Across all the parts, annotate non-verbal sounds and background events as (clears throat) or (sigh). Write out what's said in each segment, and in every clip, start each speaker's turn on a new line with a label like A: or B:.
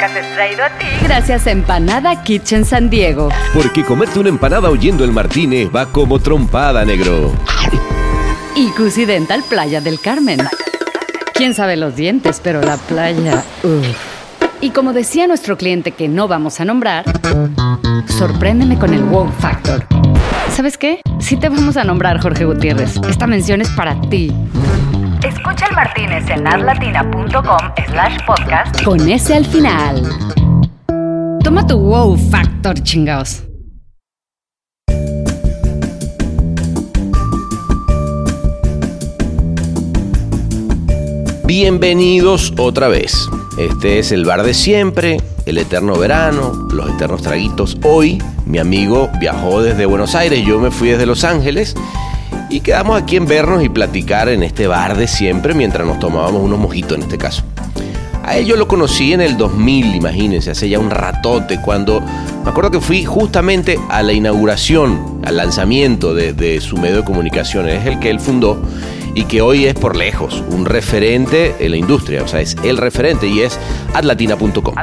A: podcast es traído a ti gracias a Empanada Kitchen San Diego.
B: Porque comerte una empanada oyendo el Martínez va como trompada, negro.
A: Y Cusi Dental Playa del Carmen. Quién sabe los dientes, pero la playa. uf. Y como decía nuestro cliente que no vamos a nombrar, sorpréndeme con el wow factor. ¿Sabes qué? Sí te vamos a nombrar, Jorge Gutiérrez. Esta mención es para ti. Escucha el Martínez en adlatina.com slash podcast con ese al final. Toma tu wow factor, chingaos.
B: Bienvenidos otra vez. Este es el bar de siempre, el eterno verano, los eternos traguitos. Hoy mi amigo viajó desde Buenos Aires, yo me fui desde Los Ángeles y quedamos aquí en vernos y platicar en este bar de siempre mientras nos tomábamos unos mojitos en este caso. A él yo lo conocí en el 2000, imagínense, hace ya un ratote, cuando me acuerdo que fui justamente a la inauguración, al lanzamiento de, de su medio de comunicación, es el que él fundó y que hoy es por lejos un referente en la industria, o sea, es el referente y es atlatina.com.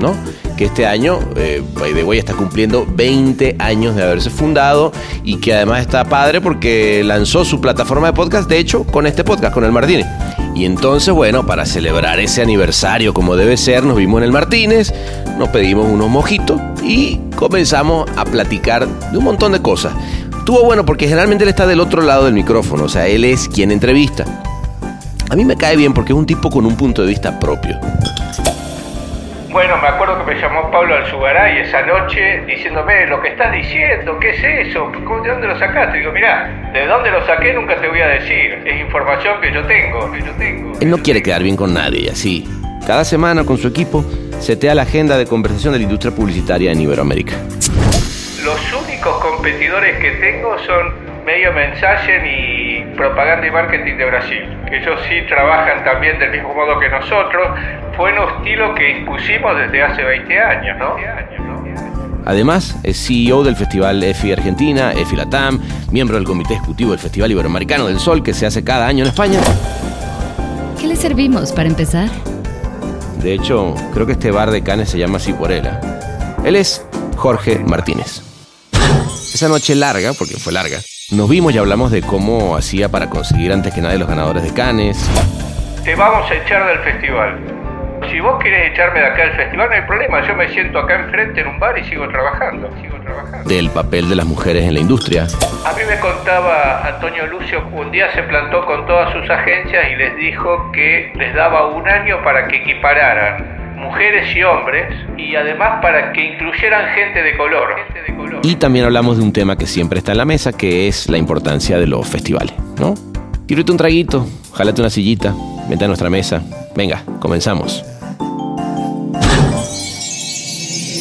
B: ¿no? Que este año, eh, by the way, está cumpliendo 20 años de haberse fundado y que además está padre porque lanzó su plataforma de podcast, de hecho, con este podcast, con el Martínez. Y entonces, bueno, para celebrar ese aniversario como debe ser, nos vimos en el Martínez, nos pedimos unos mojitos y comenzamos a platicar de un montón de cosas. Estuvo bueno porque generalmente él está del otro lado del micrófono, o sea, él es quien entrevista. A mí me cae bien porque es un tipo con un punto de vista propio.
C: Bueno, me acuerdo que me llamó Pablo Alzugaray esa noche diciéndome, lo que estás diciendo, ¿qué es eso? ¿Cómo- ¿De dónde lo sacaste? Digo, mirá, de dónde lo saqué nunca te voy a decir. Es información que yo tengo, que yo tengo.
B: Él no quiere quedar bien con nadie así. Cada semana con su equipo setea la agenda de conversación de la industria publicitaria en Iberoamérica.
C: Competidores que tengo son Medio Mensaje y Propaganda y Marketing de Brasil. Que ellos sí trabajan también del mismo modo que nosotros. Fue un estilo que impusimos desde hace 20 años, ¿no?
B: Además, es CEO del Festival EFI Argentina, EFI Latam, miembro del Comité Ejecutivo del Festival Iberoamericano del Sol que se hace cada año en España.
A: ¿Qué le servimos para empezar?
B: De hecho, creo que este bar de Cannes se llama así por él. Él es Jorge Martínez. Esa noche larga, porque fue larga, nos vimos y hablamos de cómo hacía para conseguir antes que nadie los ganadores de Cannes,
C: Te vamos a echar del festival. Si vos querés echarme de acá del festival, no hay problema. Yo me siento acá enfrente en un bar y sigo trabajando. Sigo trabajando.
B: del papel de las mujeres en la industria,
C: A mí me contaba Antonio Lucio, un día se plantó con todas sus agencias y les dijo que les daba un año para que equipararan mujeres y hombres y además para que incluyeran gente de color.
B: Y también hablamos de un tema que siempre está en la mesa, que es la importancia de los festivales, ¿no? Tírate un traguito, jálate una sillita, vente a nuestra mesa. Venga, comenzamos.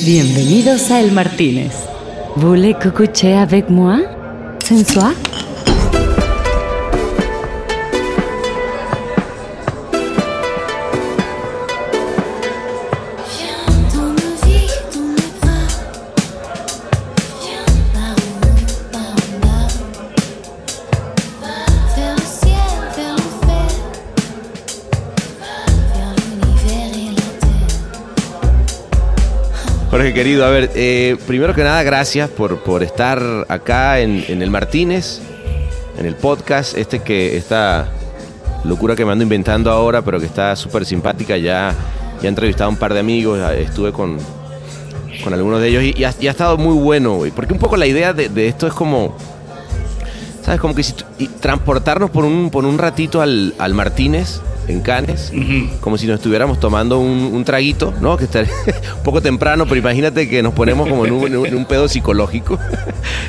A: Bienvenidos a El Martínez. ¿Voulez coucher avec moi? ¿Sensual?
B: Jorge querido, a ver, eh, primero que nada, gracias por, por estar acá en, el Martínez, en el podcast, este que esta locura que me ando inventando ahora, pero que está súper simpática. Ya, ya he entrevistado a un par de amigos, estuve con, con algunos de ellos y, y ha, estado muy bueno, güey. Porque un poco la idea de, esto es como, ¿sabes? Como que si transportarnos por un, por un ratito al, al Martínez en Cannes, como si nos estuviéramos tomando un, un traguito, ¿no? Que está (laughs) un poco temprano, pero imagínate que nos ponemos como en un, en pedo psicológico. (laughs)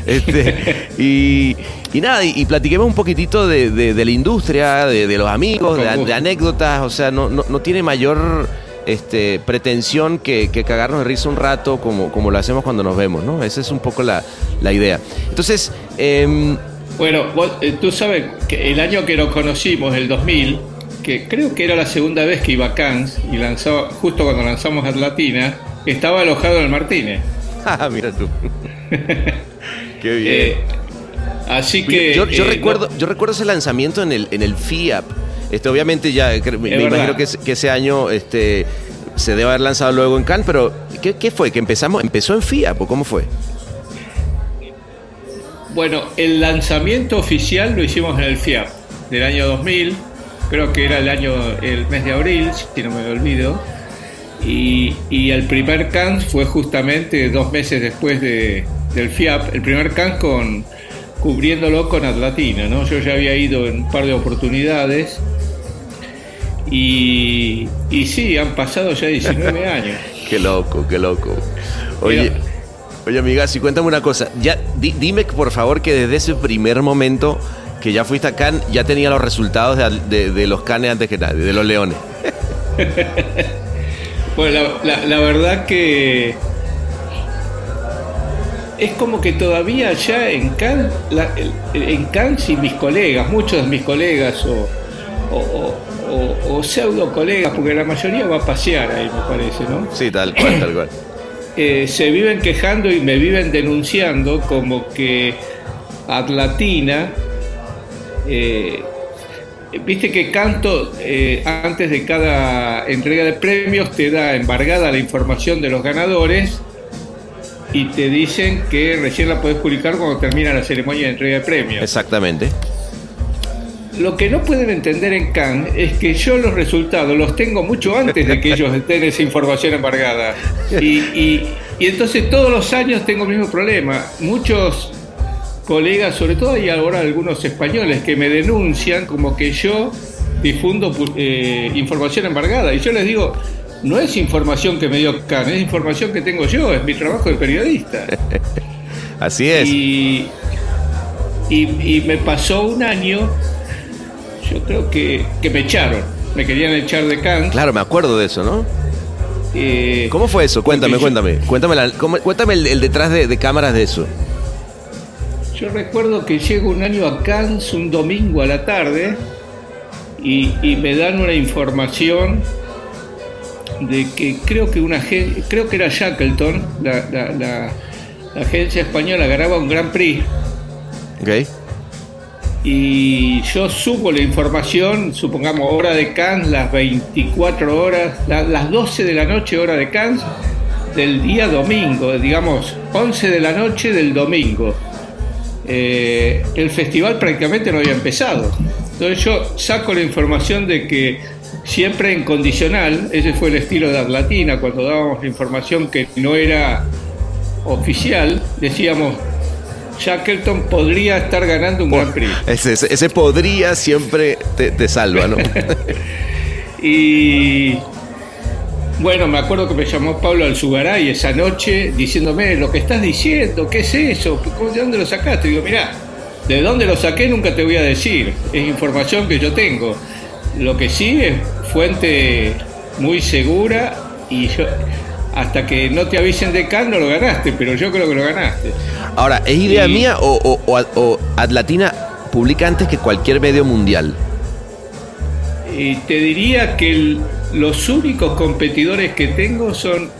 B: Este, y, y nada, y, y platiquemos un poquitito de, de- de la industria, de, de los amigos, de, de anécdotas, o sea, no, no, no tiene mayor este, pretensión que, que cagarnos de risa un rato como, como lo hacemos cuando nos vemos, ¿no? Esa es un poco la, la idea. Entonces, em,
D: Bueno, vos, eh, tú sabes que el año que nos conocimos, el 2000, que creo que era la segunda vez que iba a Cannes y lanzaba, justo cuando lanzamos Atlatina, estaba alojado en el Martínez. (laughs)
B: ah, mira tú. (laughs) Qué bien.
D: Eh, así que.
B: yo, yo
D: eh,
B: recuerdo,
D: no-
B: yo recuerdo ese lanzamiento en el, en el FIAP. Este, obviamente ya me, imagino que, ese- que ese año este, se debe haber lanzado luego en Cannes, pero ¿qué, qué fue? ¿Que empezamos? ¿Empezó en FIAP o cómo fue?
D: Bueno, el lanzamiento oficial lo hicimos en el FIAP del año 2000, creo que era el año, el mes de abril, si no me olvido, y, y el primer Cannes fue justamente dos meses después de, del FIAP, el primer Cannes con cubriéndolo con Atlatina, ¿no? Yo ya había ido en un par de oportunidades y, y sí, han pasado ya 19 (laughs) años.
B: Qué loco, qué loco. Oye,
D: Mira.
B: oye amiga, si cuéntame una cosa. Ya, di- dime por favor que desde ese primer momento que ya fuiste a Cannes, ya tenía los resultados de, de- de los Cannes antes que nadie, de los Leones. (laughs)
D: Bueno, la, la- la verdad que es como que todavía ya en Cannes, la- en Cannes y mis colegas, muchos de mis colegas o, o, o- o- o pseudo colegas, porque la mayoría va a pasear ahí, me parece, ¿no?
B: Sí, tal cual, tal cual. (clears throat)
D: Eh, se viven quejando y me viven denunciando como que Atlatina, eh, viste que Canto eh, antes de cada entrega de premios te da embargada la información de los ganadores y te dicen que recién la podés publicar cuando termina la ceremonia de entrega de premios.
B: Exactamente.
D: Lo que no pueden entender en Cannes es que yo los resultados los tengo mucho antes de que (laughs) ellos den esa información embargada. Y, y- y entonces todos los años tengo el mismo problema. Muchos colegas, sobre todo hay ahora algunos españoles, que me denuncian como que yo difundo eh, información embargada. Y yo les digo, no es información que me dio Cannes, es información que tengo yo, es mi trabajo de periodista. (laughs)
B: Así es.
D: Y, y- y me pasó un año, yo creo que, que me echaron, me querían echar de Cannes.
B: Claro, me acuerdo de eso, ¿no?
D: eh,
B: ¿Cómo fue eso? Cuéntame,
D: yo-
B: cuéntame. Cuéntame, la- cómo- cuéntame el, el detrás de, de cámaras de eso.
D: Yo recuerdo que llego un año a Cannes un domingo a la tarde y, y me dan una información de que creo que una creo que era Shackleton, la, la- la- la agencia española ganaba un Grand Prix
B: ¿Ok?
D: y yo supo la información, supongamos hora de Cannes, las 24 horas, la- las 12 de la noche hora de Cannes del día domingo, digamos 11 de la noche del domingo. Eh, el festival prácticamente no había empezado. Entonces yo saco la información de que siempre en condicional, ese fue el estilo de Atlatina, cuando dábamos la información que no era oficial, decíamos, Shackleton podría estar ganando un Grand Prix.
B: Ese, ese- ese podría siempre te, te salva, ¿no? (laughs)
D: Y bueno, me acuerdo que me llamó Pablo Alzugaray esa noche diciéndome, lo que estás diciendo, ¿qué es eso? ¿Cómo- ¿De dónde lo sacaste? digo, mirá, de dónde lo saqué nunca te voy a decir, es información que yo tengo. Lo que sí es fuente muy segura y yo, hasta que no te avisen de Cannes no lo ganaste, pero yo creo que lo ganaste.
B: Ahora, ¿es idea
D: Y-
B: mía o, o- o- o Atlatina publica antes que cualquier medio mundial?
D: Y te diría que el- los únicos competidores que tengo son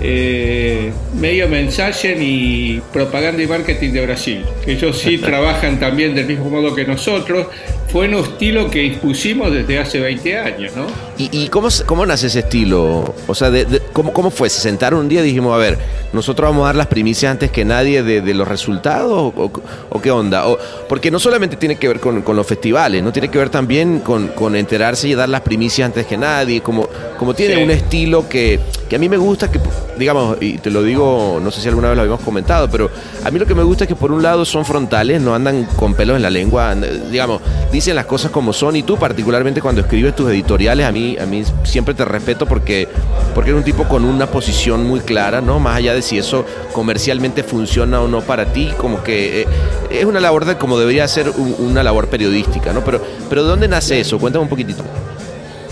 D: eh, Medio Mensaje y Propaganda y Marketing de Brasil, que ellos sí (laughs) trabajan también del mismo modo que nosotros. Fue un estilo que impusimos desde hace 20 años, ¿no?
B: ¿Y, y cómo, cómo nace ese estilo? O sea, de- de- ¿cómo, ¿cómo fue? ¿Se sentaron un día y dijimos, a ver, nosotros vamos a dar las primicias antes que nadie de, de los resultados? ¿O, o qué onda? O- porque no solamente tiene que ver con, con los festivales, no tiene que ver también con, con enterarse y dar las primicias antes que nadie. Como, como tiene
D: Sí.
B: un estilo que, que a mí me gusta, que digamos, y te lo digo, no sé si alguna vez lo habíamos comentado, pero a mí lo que me gusta es que por un lado son frontales, no andan con pelos en la lengua, and- digamos, dicen las cosas como son y tú particularmente cuando escribes tus editoriales, a mí, a mí siempre te respeto porque, porque eres un tipo con una posición muy clara, ¿no? Más allá de si eso comercialmente funciona o no para ti, como que eh, es una labor de como debería ser un- una labor periodística, ¿no? Pero, pero ¿de dónde nace eso? Cuéntame un poquitito.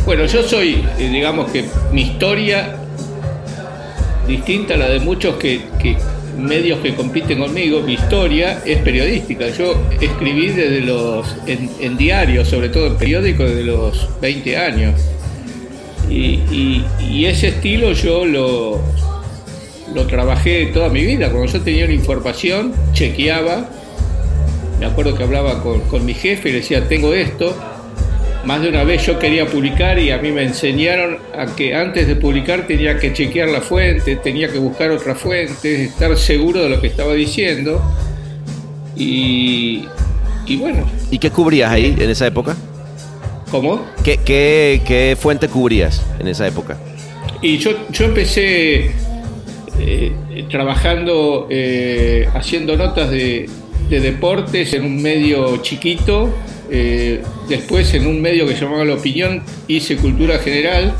D: Bueno, yo soy, eh, digamos que mi historia, distinta a la de muchos que, que- medios que compiten conmigo, mi historia es periodística. Yo escribí desde los, en, en diarios, sobre todo en periódicos, desde los 20 años. Y, y- ese estilo yo lo, lo trabajé toda mi vida. Cuando yo tenía una información, chequeaba. Me acuerdo que hablaba con, con mi jefe y le decía, tengo esto, más de una vez yo quería publicar y a mí me enseñaron a que antes de publicar tenía que chequear la fuente, tenía que buscar otras fuentes, estar seguro de lo que estaba diciendo. Y, y bueno,
B: ¿Y qué cubrías ahí en esa época?
D: ¿Cómo?
B: ¿Qué, qué, qué fuente cubrías en esa época?
D: Y yo, yo empecé eh, trabajando, eh, haciendo notas de, de deportes en un medio chiquito, eh, después en un medio que se llamaba La Opinión hice cultura general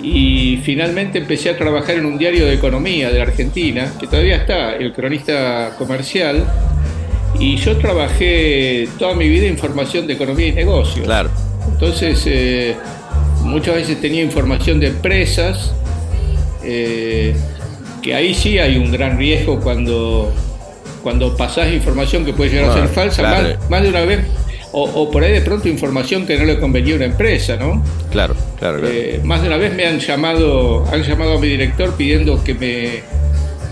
D: y finalmente empecé a trabajar en un diario de economía de la Argentina, que todavía está, el cronista comercial, y yo trabajé toda mi vida en información de economía y negocios.
B: Claro.
D: Entonces, eh, muchas veces tenía información de empresas, eh, que ahí sí hay un gran riesgo cuando, cuando pasás información que puede llegar a
B: Ah,
D: ser falsa,
B: claro.
D: más, más de una vez, o, o por ahí de pronto información que no le convenía a una empresa, ¿no?
B: Claro, claro, claro.
D: Eh, más de una vez me han llamado, han llamado a mi director pidiendo que me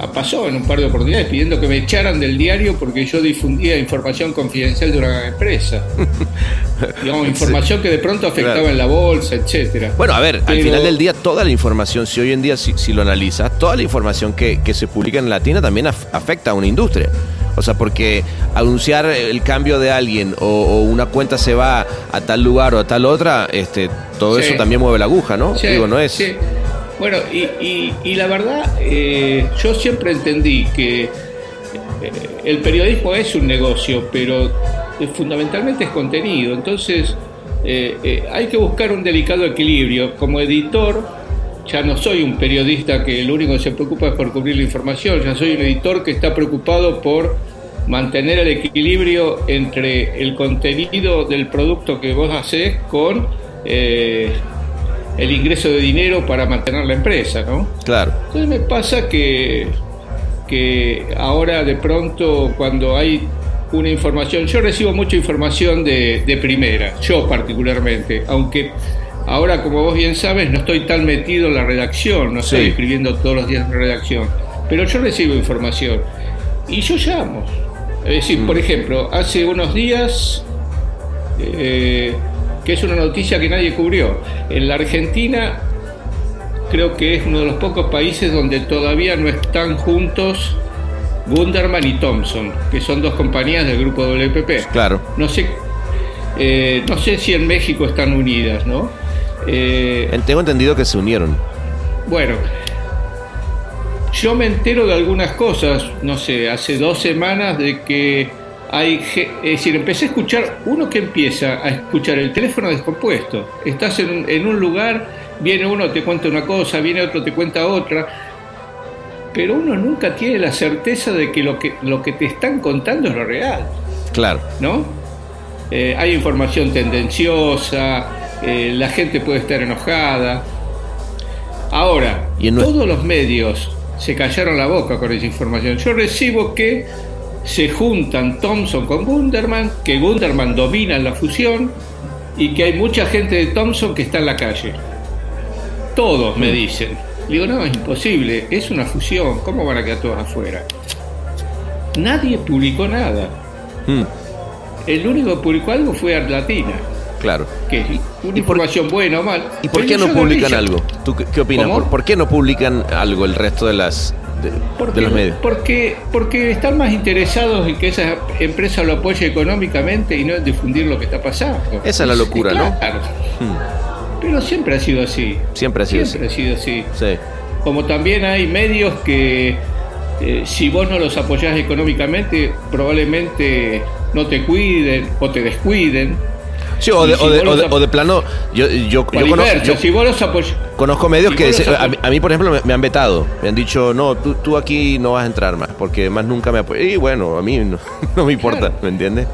D: pasó en un par de oportunidades pidiendo que me echaran del diario porque yo difundía información confidencial de una empresa. (laughs) Digamos, información que de pronto afectaba
B: Claro.
D: en la bolsa, etcétera.
B: Bueno, a ver, al final del día toda la información, si hoy en día si, si lo analizas, toda la información que, que se publica en Latina también af- afecta a una industria. O sea, porque anunciar el cambio de alguien o, o una cuenta se va a tal lugar o a tal otra, este, todo
D: Sí.
B: eso también mueve la aguja, ¿no?
D: Sí,
B: Digo, no es.
D: Bueno, y, y- la verdad, eh, yo siempre entendí que eh, el periodismo es un negocio, pero fundamentalmente es contenido. Entonces, eh, hay que buscar un delicado equilibrio. Como editor, ya no soy un periodista que lo único que se preocupa es por cubrir la información, ya soy un editor que está preocupado por mantener el equilibrio entre el contenido del producto que vos haces con eh, el ingreso de dinero para mantener la empresa, ¿no?
B: Claro.
D: Entonces me pasa que, que ahora de pronto cuando hay una información, yo recibo mucha información de, de primera, yo particularmente, aunque ahora como vos bien sabes no estoy tan metido en la redacción, no estoy
B: Sí.
D: escribiendo todos los días en la redacción, pero yo recibo información y yo llamo. Es decir, por ejemplo, hace unos días eh, que es una noticia que nadie cubrió. En la Argentina creo que es uno de los pocos países donde todavía no están juntos Gunderman y Thompson, que son dos compañías del grupo WPP.
B: Claro.
D: No sé, eh, no sé si en México están unidas, ¿no? Eh,
B: En- Tengo entendido que se unieron.
D: bueno, yo me entero de algunas cosas, no sé, hace dos semanas de que hay, es decir, empecé a escuchar, uno que empieza a escuchar el teléfono descompuesto, estás en, un- en un lugar, viene uno, te cuenta una cosa, viene otro, te cuenta otra, pero uno nunca tiene la certeza de que lo que, lo que te están contando es lo real.
B: Claro.
D: ¿no? Eh, hay información tendenciosa, eh, la gente puede estar enojada. Ahora,
B: Y en
D: todos los medios se callaron la boca con esa información. Yo recibo que se juntan Thompson con Gunderman, que Gunderman domina en la fusión y que hay mucha gente de Thompson que está en la calle. Todos me dicen. Digo, no, es imposible, es una fusión, ¿cómo van a quedar todos afuera? Nadie publicó nada.
B: Mm,
D: El único que publicó algo fue Arlatina,
B: claro.
D: que es una
B: ¿Y por-
D: información buena o mal.
B: ¿Y por qué no publican algo? ¿Tú qué, qué opinas?
D: ¿Cómo?
B: ¿Por, por qué no publican algo el resto de las de,
D: Porque,
B: de los medios?
D: Porque, porque están más interesados en que esa empresa lo apoye económicamente y no en difundir lo que está pasando.
B: Esa es la locura, ¿no?
D: Claro.
B: Mm,
D: Pero siempre ha sido así.
B: Siempre ha sido
D: Siempre ha sido así.
B: Sí.
D: Como también hay medios que eh, si vos no los apoyás económicamente, probablemente no te cuiden o te descuiden.
B: Sí, o de,
D: si
B: o de- o de- o plano, yo, yo,
D: al
B: conozco,
D: inverso,
B: yo
D: si vos los apoyás.
B: conozco medios
D: si
B: que se- a, mí- a mí, por ejemplo, me, me han vetado. Me han dicho, no, tú, tú aquí no vas a entrar más, porque más nunca me apoyas. Y bueno, a mí no, (laughs) no me importa,
D: Claro.
B: ¿me entiendes?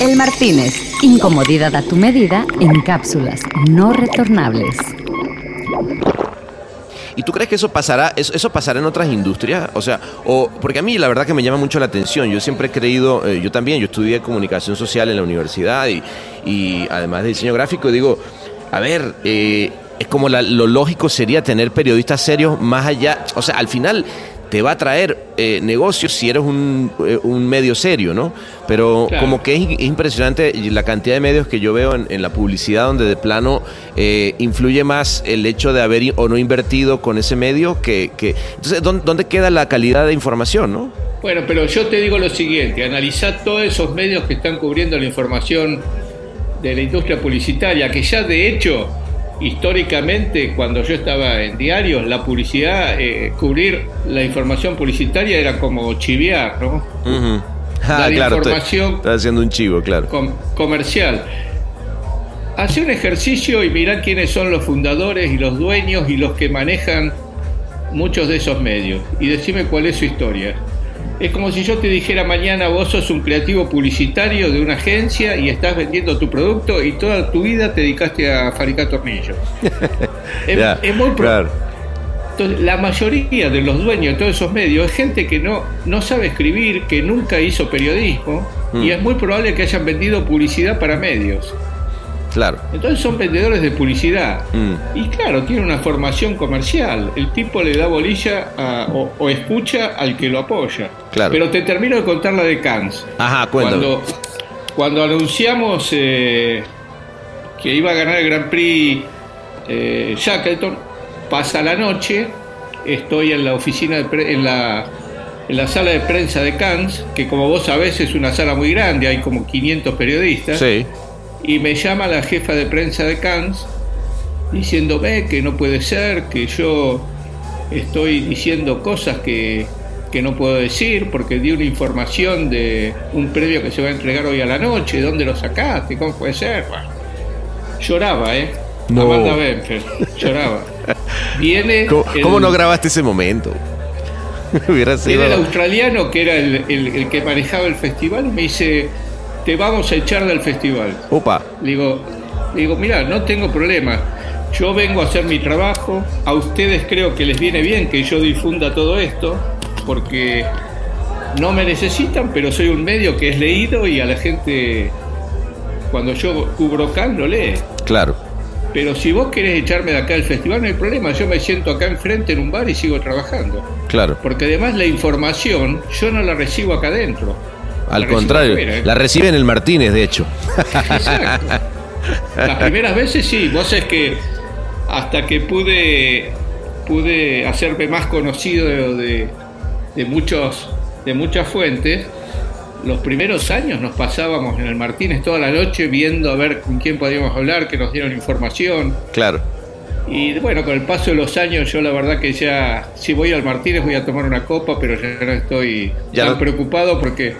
A: El Martínez, incomodidad a tu medida en cápsulas no retornables.
B: ¿Y tú crees que eso pasará, eso, eso pasará en otras industrias? O sea, o porque a mí la verdad que me llama mucho la atención. Yo siempre he creído, eh, yo también, yo estudié comunicación social en la universidad y, y además de diseño gráfico, digo, a ver, eh, es como la- lo lógico sería tener periodistas serios más allá. O sea, al final te va a traer eh, negocios si eres un, eh, un medio serio, ¿no? Pero
D: Claro.
B: como que es, impresionante la cantidad de medios que yo veo en, en la publicidad donde de plano eh, influye más el hecho de haber o no invertido con ese medio que... que entonces, ¿dónde, dónde queda la calidad de información, no?
D: Bueno, pero yo te digo lo siguiente, analizá todos esos medios que están cubriendo la información de la industria publicitaria, que ya de hecho, históricamente, cuando yo estaba en diarios, la publicidad, eh, cubrir la información publicitaria era como chiviar, ¿no?
B: Ujú. Ah,
D: Dar
B: claro, estoy-
D: información-
B: estoy haciendo un chivo, claro.
D: Com- comercial. Hace un ejercicio y mirá quiénes son los fundadores y los dueños y los que manejan muchos de esos medios. Y decime cuál es su historia. Es como si yo te dijera mañana vos sos un creativo publicitario de una agencia y estás vendiendo tu producto y toda tu vida te dedicaste a fabricar tornillos. (laughs) es, muy
B: claro.
D: entonces, la mayoría de los dueños de todos esos medios es gente que no, no sabe escribir, que nunca hizo periodismo
B: Mm.
D: y es muy probable que hayan vendido publicidad para medios.
B: Claro.
D: Entonces son vendedores de publicidad.
B: Mm.
D: Y claro, tiene una formación comercial. El tipo le da bolilla a- o, o escucha al que lo apoya.
B: Claro.
D: Pero te termino de contar la de Cannes.
B: Ajá, cuéntame.
D: Cuando, cuando anunciamos eh, que iba a ganar el Grand Prix eh, Shackleton, pasa la noche, estoy en la oficina, de pre- en, la, en la sala de prensa de Cannes, que como vos sabés es una sala muy grande, hay como 500 periodistas,
B: Sí.
D: Y me llama la jefa de prensa de Cannes diciéndome que no puede ser, que yo estoy diciendo cosas que, que no puedo decir porque di una información de un premio que se va a entregar hoy a la noche, ¿dónde lo sacaste? ¿Cómo puede ser? Bueno, lloraba, ¿eh?
B: No.
D: Amanda Benfer, lloraba. Viene (laughs)
B: ¿Cómo,
D: el-
B: cómo no grabaste ese momento? (laughs) Hubiera sido...
D: Viene el australiano que era el, el- el que manejaba el festival y me dice, te vamos a echar del festival.
B: Opa.
D: Le digo, le digo, mira, no tengo problema. Yo vengo a hacer mi trabajo. A ustedes creo que les viene bien que yo difunda todo esto, porque no me necesitan, pero soy un medio que es leído y a la gente, cuando yo cubro Cannes, lo lee.
B: Claro.
D: Pero si vos querés echarme de acá del festival, no hay problema. Yo me siento acá enfrente en un bar y sigo trabajando.
B: Claro.
D: Porque además la información yo no la recibo acá adentro.
B: Al contrario,
D: ¿eh?
B: la recibe en el Martínez, de hecho.
D: Exacto. Las primeras veces sí, vos es que hasta que pude pude hacerme más conocido de, de- de muchos de muchas fuentes, los primeros años nos pasábamos en el Martínez toda la noche viendo a ver con quién podíamos hablar, que nos dieron información.
B: Claro.
D: Y bueno, con el paso de los años yo la verdad que ya, si voy al Martínez voy a tomar una copa, pero ya no estoy
B: Ya
D: tan
B: no-
D: preocupado porque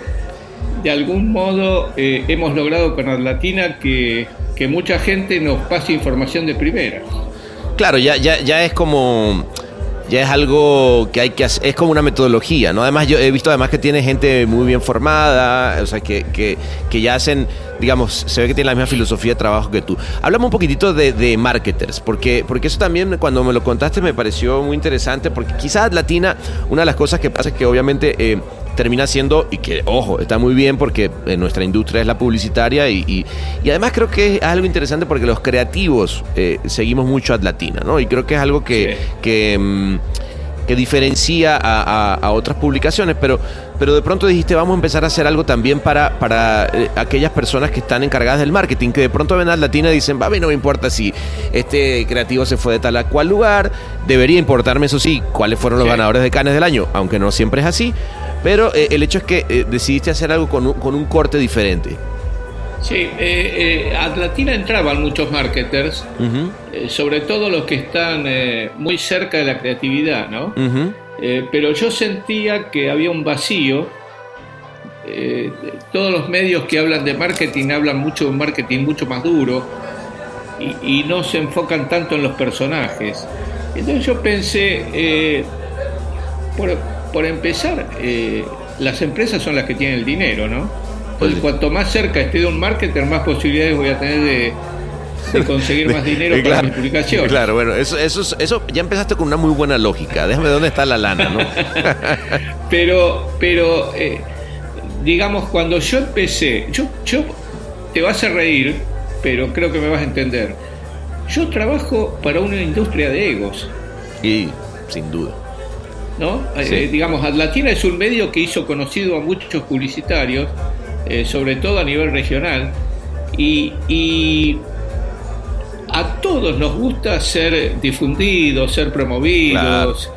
D: de algún modo eh, hemos logrado con Atlatina que, que mucha gente nos pase información de primera.
B: Claro, ya, ya, ya es como. Ya es algo que hay que hacer, es como una metodología, ¿no? Además, yo he visto además que tiene gente muy bien formada, o sea, que, que, que ya hacen, digamos, se ve que tiene la misma filosofía de trabajo que tú. Háblame un poquitito de, de marketers, porque, porque eso también cuando me lo contaste me pareció muy interesante, porque quizás Latina, una de las cosas que pasa es que obviamente eh, termina siendo, y que, ojo, está muy bien porque nuestra industria es la publicitaria y, y- y además creo que es algo interesante porque los creativos eh, seguimos mucho a Latina, ¿no? Y creo que es algo que,
D: Sí.
B: que, mm, que diferencia a, a- a otras publicaciones, pero, pero de pronto dijiste, vamos a empezar a hacer algo también para, para eh, aquellas personas que están encargadas del marketing, que de pronto ven a Latina y dicen, a mí no me importa si este creativo se fue de tal a cual lugar, debería importarme, eso sí, cuáles fueron los
D: Sí.
B: ganadores de Canes del año, aunque no siempre es así, pero eh, el hecho es que eh, decidiste hacer algo con un, con un corte diferente.
D: Sí, eh, eh, a entraban muchos marketers, eh, sobre todo los que están muy cerca de la creatividad, ¿no? pero yo sentía que había un vacío. Todos los medios que hablan de marketing hablan mucho de un marketing mucho más duro y, y no se enfocan tanto en los personajes. Entonces yo pensé, por, por empezar, eh, las empresas son las que tienen el dinero, ¿no? Entonces cuanto más cerca esté de un marketer, más posibilidades voy a tener de, de conseguir (laughs) más dinero
B: Eh,
D: para
B: claro,
D: mis publicaciones.
B: Claro, bueno, eso, eso, es- eso ya empezaste con una muy buena lógica. Déjame dónde está la lana, ¿no? (laughs)
D: Pero, pero eh, digamos, cuando yo empecé, yo, yo te vas a reír, pero creo que me vas a entender. Yo trabajo para una industria de egos.
B: y sin duda.
D: ¿No? Eh, digamos, Atlatina es un medio que hizo conocido a muchos publicitarios, eh, sobre todo a nivel regional, y, y a todos nos gusta ser difundidos, ser promovidos.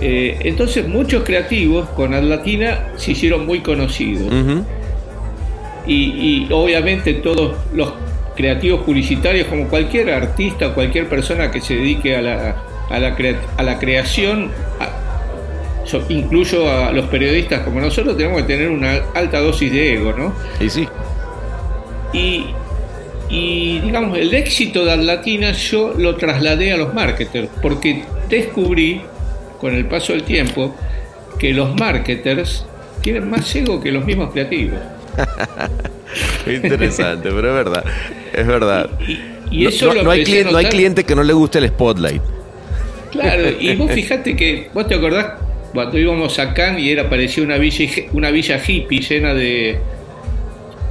D: Eh, entonces muchos creativos con Atlatina se hicieron muy conocidos. Y, y obviamente todos los creativos publicitarios, como cualquier artista, cualquier persona que se dedique a la, a la, crea- a la creación, a- so- incluyo a los periodistas como nosotros, tenemos que tener una alta dosis de ego, ¿no?
B: Y sí.
D: Y, y, digamos, el éxito de Atlatina yo lo trasladé a los marketers, porque descubrí con el paso del tiempo que los marketers tienen más ego que los mismos creativos. (laughs)
B: Interesante, pero es verdad. Es verdad.
D: Y
B: No-
D: eso
B: no,
D: lo
B: no hay no cliente que no le guste el spotlight.
D: Claro, y vos fijate que, vos te acordás cuando íbamos a Cannes y era parecía una villa, una villa hippie llena de,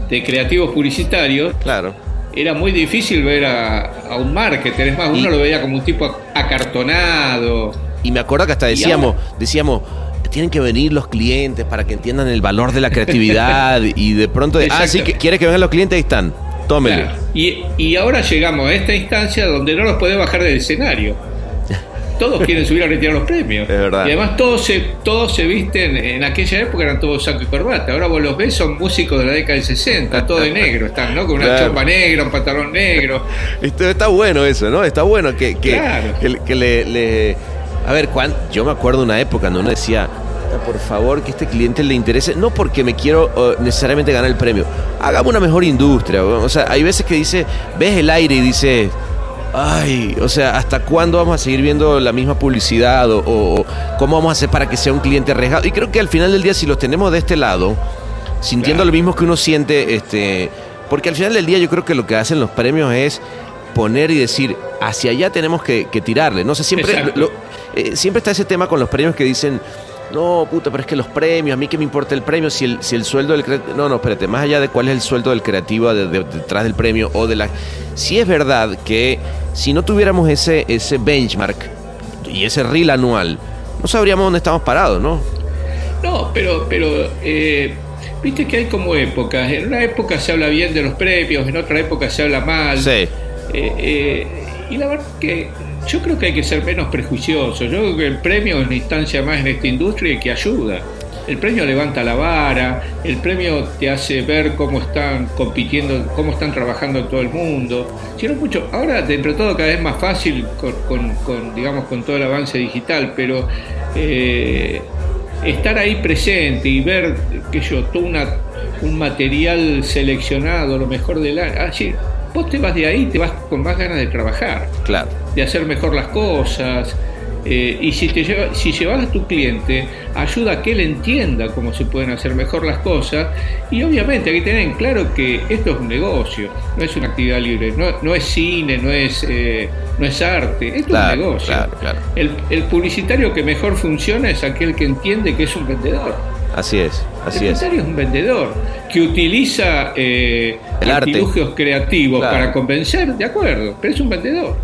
D: de creativos publicitarios,
B: Claro.
D: era muy difícil ver a, a un marketer, es más, uno
B: Y-
D: lo veía como un tipo acartonado.
B: Y me acuerdo que hasta decíamos,
D: ahora-
B: decíamos, tienen que venir los clientes para que entiendan el valor de la creatividad (laughs) y de pronto, ah, sí, que
D: Exacto.
B: quiere que vengan los clientes, ahí están, tómele.
D: Claro. Y, y ahora llegamos a esta instancia donde no los podés bajar del escenario. Todos quieren subir a retirar los premios.
B: Es verdad.
D: Y además todos se, todos se visten, en aquella época eran todos saco y corbata. Ahora vos los ves, son músicos de la década del 60, todo de negro están, ¿no? Con una
B: Claro.
D: chompa negra, un pantalón negro. (laughs)
B: Esto está bueno eso, ¿no? Está bueno que, que,
D: Claro.
B: que- que le, le- A ver, Juan, yo me acuerdo una época donde uno decía, por favor, que este cliente le interese, no porque me quiero necesariamente ganar el premio, hagamos una mejor industria. O sea, hay veces que dice, ves el aire y dices, ay, o sea, ¿hasta cuándo vamos a seguir viendo la misma publicidad o, o- o cómo vamos a hacer para que sea un cliente arriesgado? Y creo que al final del día, si los tenemos de este lado, sintiendo
D: Claro.
B: lo mismo que uno siente, este, porque al final del día yo creo que lo que hacen los premios es poner y decir, hacia allá tenemos que, que tirarle. No sé, siempre,
D: Exacto.
B: lo- eh, siempre está ese tema con los premios que dicen, no, puta, pero es que los premios, a mí que me importa el premio, si el, si el sueldo del creativo... No, no, espérate, más allá de cuál es el sueldo del creativo de- de- detrás del premio o de la... Si es verdad que si no tuviéramos ese, ese benchmark y ese reel anual, no sabríamos dónde estamos parados, ¿no?
D: No, pero, pero eh, viste que hay como épocas. En una época se habla bien de los premios, en otra época se habla mal.
B: Sí.
D: Eh, eh, y la verdad que yo creo que hay que ser menos prejuiciosos. Yo creo que el premio es una instancia más en esta industria que ayuda. El premio levanta la vara, el premio te hace ver cómo están compitiendo, cómo están trabajando todo el mundo. Si no mucho, ahora dentro de todo cada vez más fácil con, con- digamos con todo el avance digital, pero eh, estar ahí presente y ver que yo todo una, un material seleccionado, lo mejor del año. Ah, vos te vas de ahí, te vas con más ganas de trabajar,
B: Claro.
D: de hacer mejor las cosas. eh, y si, te lleva, si llevas a tu cliente, ayuda a que él entienda cómo se pueden hacer mejor las cosas. Y obviamente hay que tener en claro que esto es un negocio, no es una actividad libre, no, no es cine, no es, eh, no es arte, esto
B: Claro,
D: es un negocio.
B: claro, claro.
D: El, el publicitario que mejor funciona es aquel que entiende que es un vendedor.
B: Así es, así
D: el
B: es.
D: publicitario es un vendedor que utiliza eh,
B: El arte.
D: artilugios creativos
B: Claro.
D: para convencer, de acuerdo, pero es un vendedor.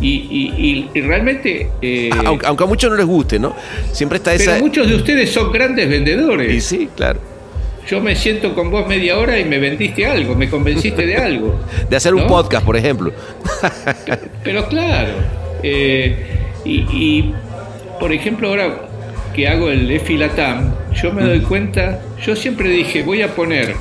D: Y, y- y- y realmente, eh,
B: Aunque, aunque a muchos no les guste, ¿no? Siempre está
D: pero
B: esa...
D: muchos de ustedes son grandes vendedores.
B: Y sí, claro.
D: Yo me siento con vos media hora y me vendiste algo, me convenciste de algo. (laughs)
B: De hacer un podcast, por ejemplo. (laughs)
D: Pero claro, eh, y, y, por ejemplo ahora que hago el EFILATAM, yo me doy cuenta, yo siempre dije, voy a poner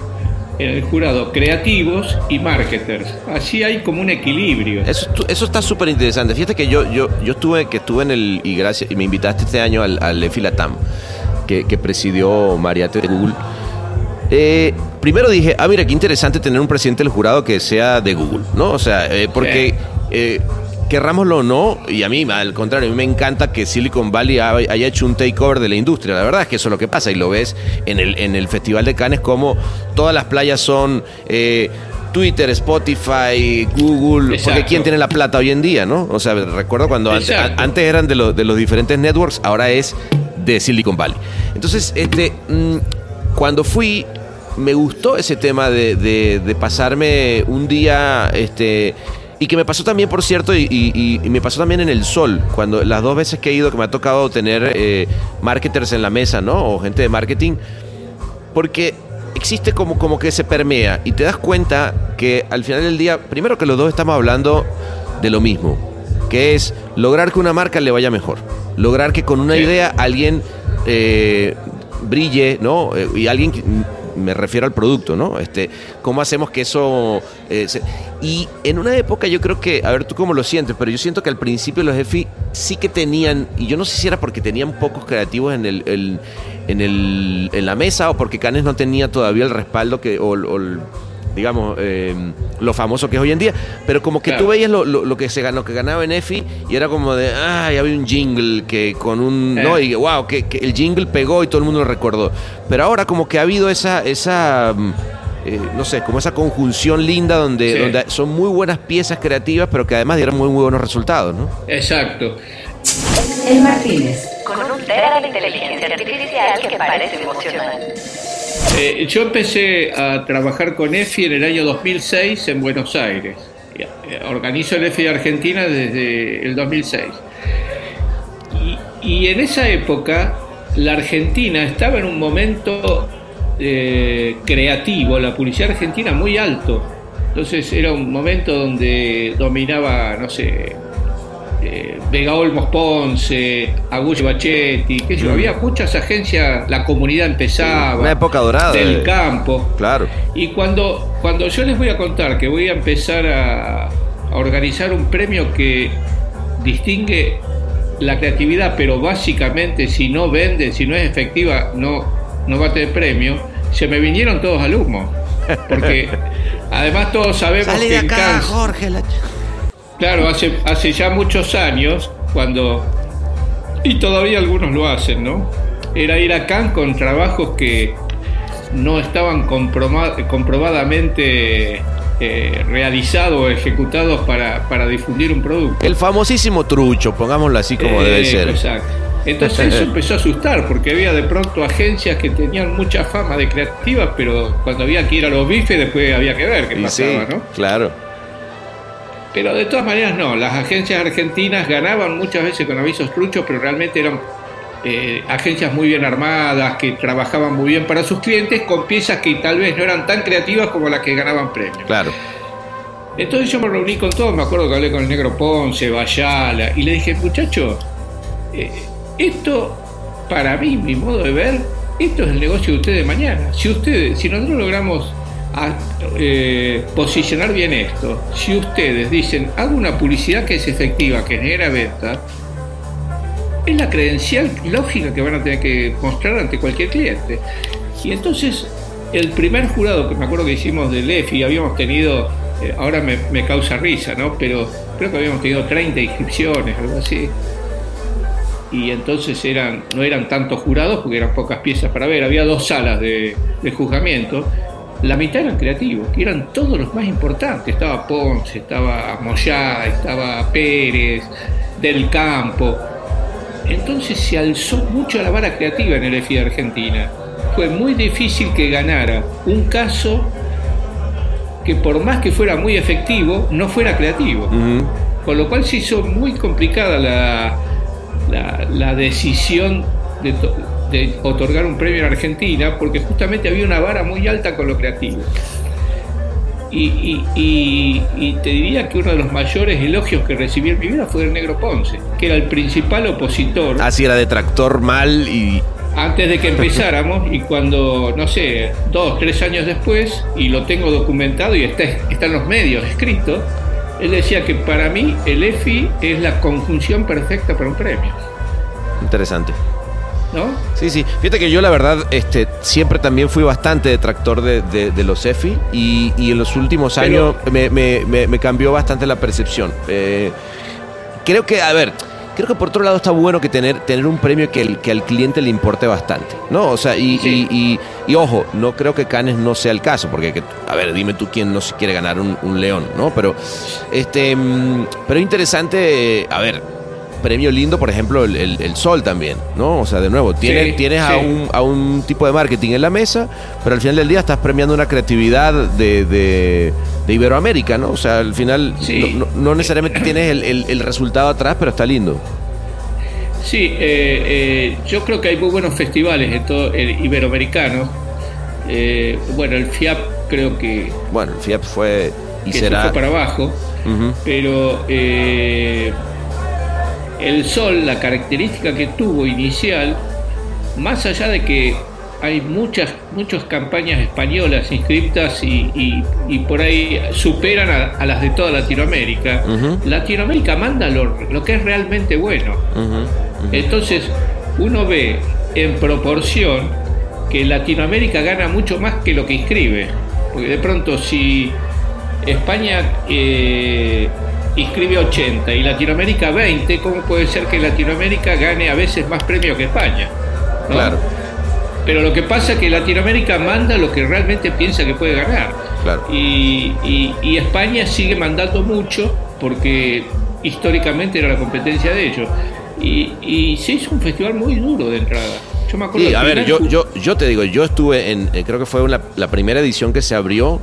D: en el jurado creativos y marketers. Así hay como un equilibrio.
B: Eso, eso está súper interesante. Fíjate que yo, yo, yo estuve, que estuve en el, y gracias, y me invitaste este año al, al EFILATAM, que, que presidió Mariate de Google. Eh, primero dije, ah, mira, qué interesante tener un presidente del jurado que sea de Google, ¿no? O sea, eh, porque eh, querrámoslo o no, y a mí, al contrario, a mí me encanta que Silicon Valley ha- haya hecho un takeover de la industria. La verdad es que eso es lo que pasa, y lo ves en el, en el Festival de Cannes, como todas las playas son eh, Twitter, Spotify, Google, porque. ¿quién tiene la plata hoy en día, no? O sea, recuerdo cuando ante-
D: Exacto.
B: antes eran de, los de los diferentes networks, ahora es de Silicon Valley. Entonces, este, mm, cuando fui, me gustó ese tema de, de- de pasarme un día este, Y que me pasó también, por cierto, y, y- y me pasó también en el sol, cuando las dos veces que he ido, que me ha tocado tener eh, marketers en la mesa, ¿no? O gente de marketing, porque existe como, como que se permea y te das cuenta que al final del día, primero que los dos estamos hablando de lo mismo, que es lograr que una marca le vaya mejor, lograr que con una idea alguien eh, brille, ¿no? Eh, y alguien me refiero al producto, ¿no? Este, ¿Cómo hacemos que eso... eh, se- y en una época yo creo que, a ver tú cómo lo sientes, pero yo siento que al principio los EFI sí que tenían, y yo no sé si era porque tenían pocos creativos en el, en, el, en la mesa o porque Canes no tenía todavía el respaldo que, o, o el- digamos, eh, lo famoso que es hoy en día, pero como que
D: Claro.
B: tú veías lo, lo- lo que se ganó, que ganaba en EFI y era como de, ay, había un jingle que con un,
D: Eh.
B: no, y wow, que, que el jingle pegó y todo el mundo lo recordó. Pero ahora como que ha habido esa, esa mm, eh, no sé, como esa conjunción linda donde,
D: Sí.
B: donde son muy buenas piezas creativas, pero que además dieron muy, muy buenos resultados, ¿no?
D: Exacto.
A: El Martínez.
E: con un tera de inteligencia artificial que parece emocional.
D: Eh, yo empecé a trabajar con EFI en el año 2006 en Buenos Aires. Eh, Organizo el EFI de Argentina desde el 2006. Y, en esa época la Argentina estaba en un momento eh, creativo, la publicidad argentina muy alto. Entonces era un momento donde dominaba, no sé, eh, Vega Olmos Ponce, Agullo Bachetti, qué sé yo, había muchas agencias, la comunidad empezaba,
B: Una época dorada.
D: del
B: de-
D: campo.
B: Claro.
D: Y cuando, cuando yo les voy a contar que voy a empezar a, a organizar un premio que distingue la creatividad, pero básicamente si no vende, si no es efectiva, no, no va a tener premio, se me vinieron todos al humo. Porque (laughs) además todos sabemos
B: Salí
D: que
B: de
D: en
B: acá,
D: Cannes-
B: Jorge. la
D: Claro, hace, hace ya muchos años, cuando. Y todavía algunos lo hacen, ¿no? Era ir a Cannes con trabajos que no estaban comprobadamente eh, realizados o ejecutados para, para difundir un producto.
B: El famosísimo trucho, pongámoslo así como
D: Eh,
B: debe ser.
D: Exacto. Entonces (laughs) eso empezó a asustar, porque había de pronto agencias que tenían mucha fama de creativas, pero cuando había que ir a los bifes, después había que ver qué
B: Y sí,
D: pasaba, ¿no?
B: claro.
D: Pero de todas maneras no, las agencias argentinas ganaban muchas veces con avisos truchos, pero realmente eran eh, agencias muy bien armadas, que trabajaban muy bien para sus clientes con piezas que tal vez no eran tan creativas como las que ganaban premios.
B: Claro.
D: Entonces yo me reuní con todos, me acuerdo que hablé con el negro Ponce, Bayala, y le dije, muchacho, eh, esto para mí, mi modo de ver, esto es el negocio de ustedes mañana. Si ustedes, si nosotros logramos a- eh, posicionar bien esto, si ustedes dicen, hago una publicidad que es efectiva, que genera venta, es la credencial lógica que van a tener que mostrar ante cualquier cliente. Y entonces, el primer jurado que me acuerdo que hicimos del EFI, habíamos tenido, eh, ahora me, me causa risa, ¿no? Pero creo que habíamos tenido 30 inscripciones, algo así. Y entonces eran, no eran tantos jurados porque eran pocas piezas para ver, había dos salas de, de juzgamiento. La mitad eran creativos, que eran todos los más importantes. Estaba Ponce, estaba Moyá, estaba Pérez, Del Campo. Entonces se alzó mucho la vara creativa en el EFI de Argentina. Fue muy difícil que ganara un caso que por más que fuera muy efectivo, no fuera creativo. Con lo cual se hizo muy complicada la, la, la decisión de, to- de otorgar un premio en Argentina porque justamente había una vara muy alta con lo creativo. Y, y- y- y te diría que uno de los mayores elogios que recibí en mi vida fue del Negro Ponce, que era el principal opositor
B: Así era detractor mal y.
D: antes de que empezáramos (laughs) y cuando, no sé, dos, tres años después, y lo tengo documentado y está, está en los medios escrito, él decía que para mí el EFI es la conjunción perfecta para un premio,
B: Interesante.
D: ¿No?
B: Sí, sí. Fíjate que yo la verdad este, siempre también fui bastante detractor de, de- de los EFI y, y en los últimos
D: Pero-
B: años me, me- me- me cambió bastante la percepción. Eh, creo que, a ver, creo que por otro lado está bueno que tener, tener un premio que, el- que al cliente le importe bastante, ¿no? O sea, y,
D: Sí.
B: y- y- y ojo, no creo que Canes no sea el caso, porque, que- a ver, dime tú quién no se quiere ganar un, un león, ¿no? Pero, este, mm, pero interesante, eh, a ver, premio lindo, por ejemplo, el, el- el sol también, ¿no? O sea, de nuevo, tienes,
D: Sí,
B: tienes A, un, a un tipo de marketing en la mesa, pero al final del día estás premiando una creatividad de, de- de Iberoamérica, ¿no? O sea, al final
D: Sí.
B: no, no- no necesariamente tienes el, el- resultado atrás, pero está lindo.
D: Sí, eh, eh, yo creo que hay muy buenos festivales en todo el iberoamericano. Eh, bueno, el FIAP creo que,
B: Bueno, el FIAP fue y
D: que
B: será...
D: fue para abajo,
B: Ujú.
D: pero eh, el sol, la característica que tuvo inicial, más allá de que hay muchas muchas campañas españolas inscritas y, y- y por ahí superan a, a las de toda Latinoamérica. Latinoamérica manda lo, lo que es realmente bueno. Entonces, uno ve en proporción que Latinoamérica gana mucho más que lo que inscribe. Porque de pronto, si España eh, inscribe 80 y Latinoamérica 20, ¿cómo puede ser que Latinoamérica gane a veces más premios que España? ¿No?
B: Claro,
D: Pero lo que pasa es que Latinoamérica manda lo que realmente piensa que puede ganar.
B: Claro.
D: Y, y- y España sigue mandando mucho porque históricamente era la competencia de ellos. Y, y se hizo un festival muy duro de entrada. Yo me acuerdo
B: Sí, a ver, yo, yo, yo te digo, yo estuve en, eh, creo que fue la, la primera edición que se abrió,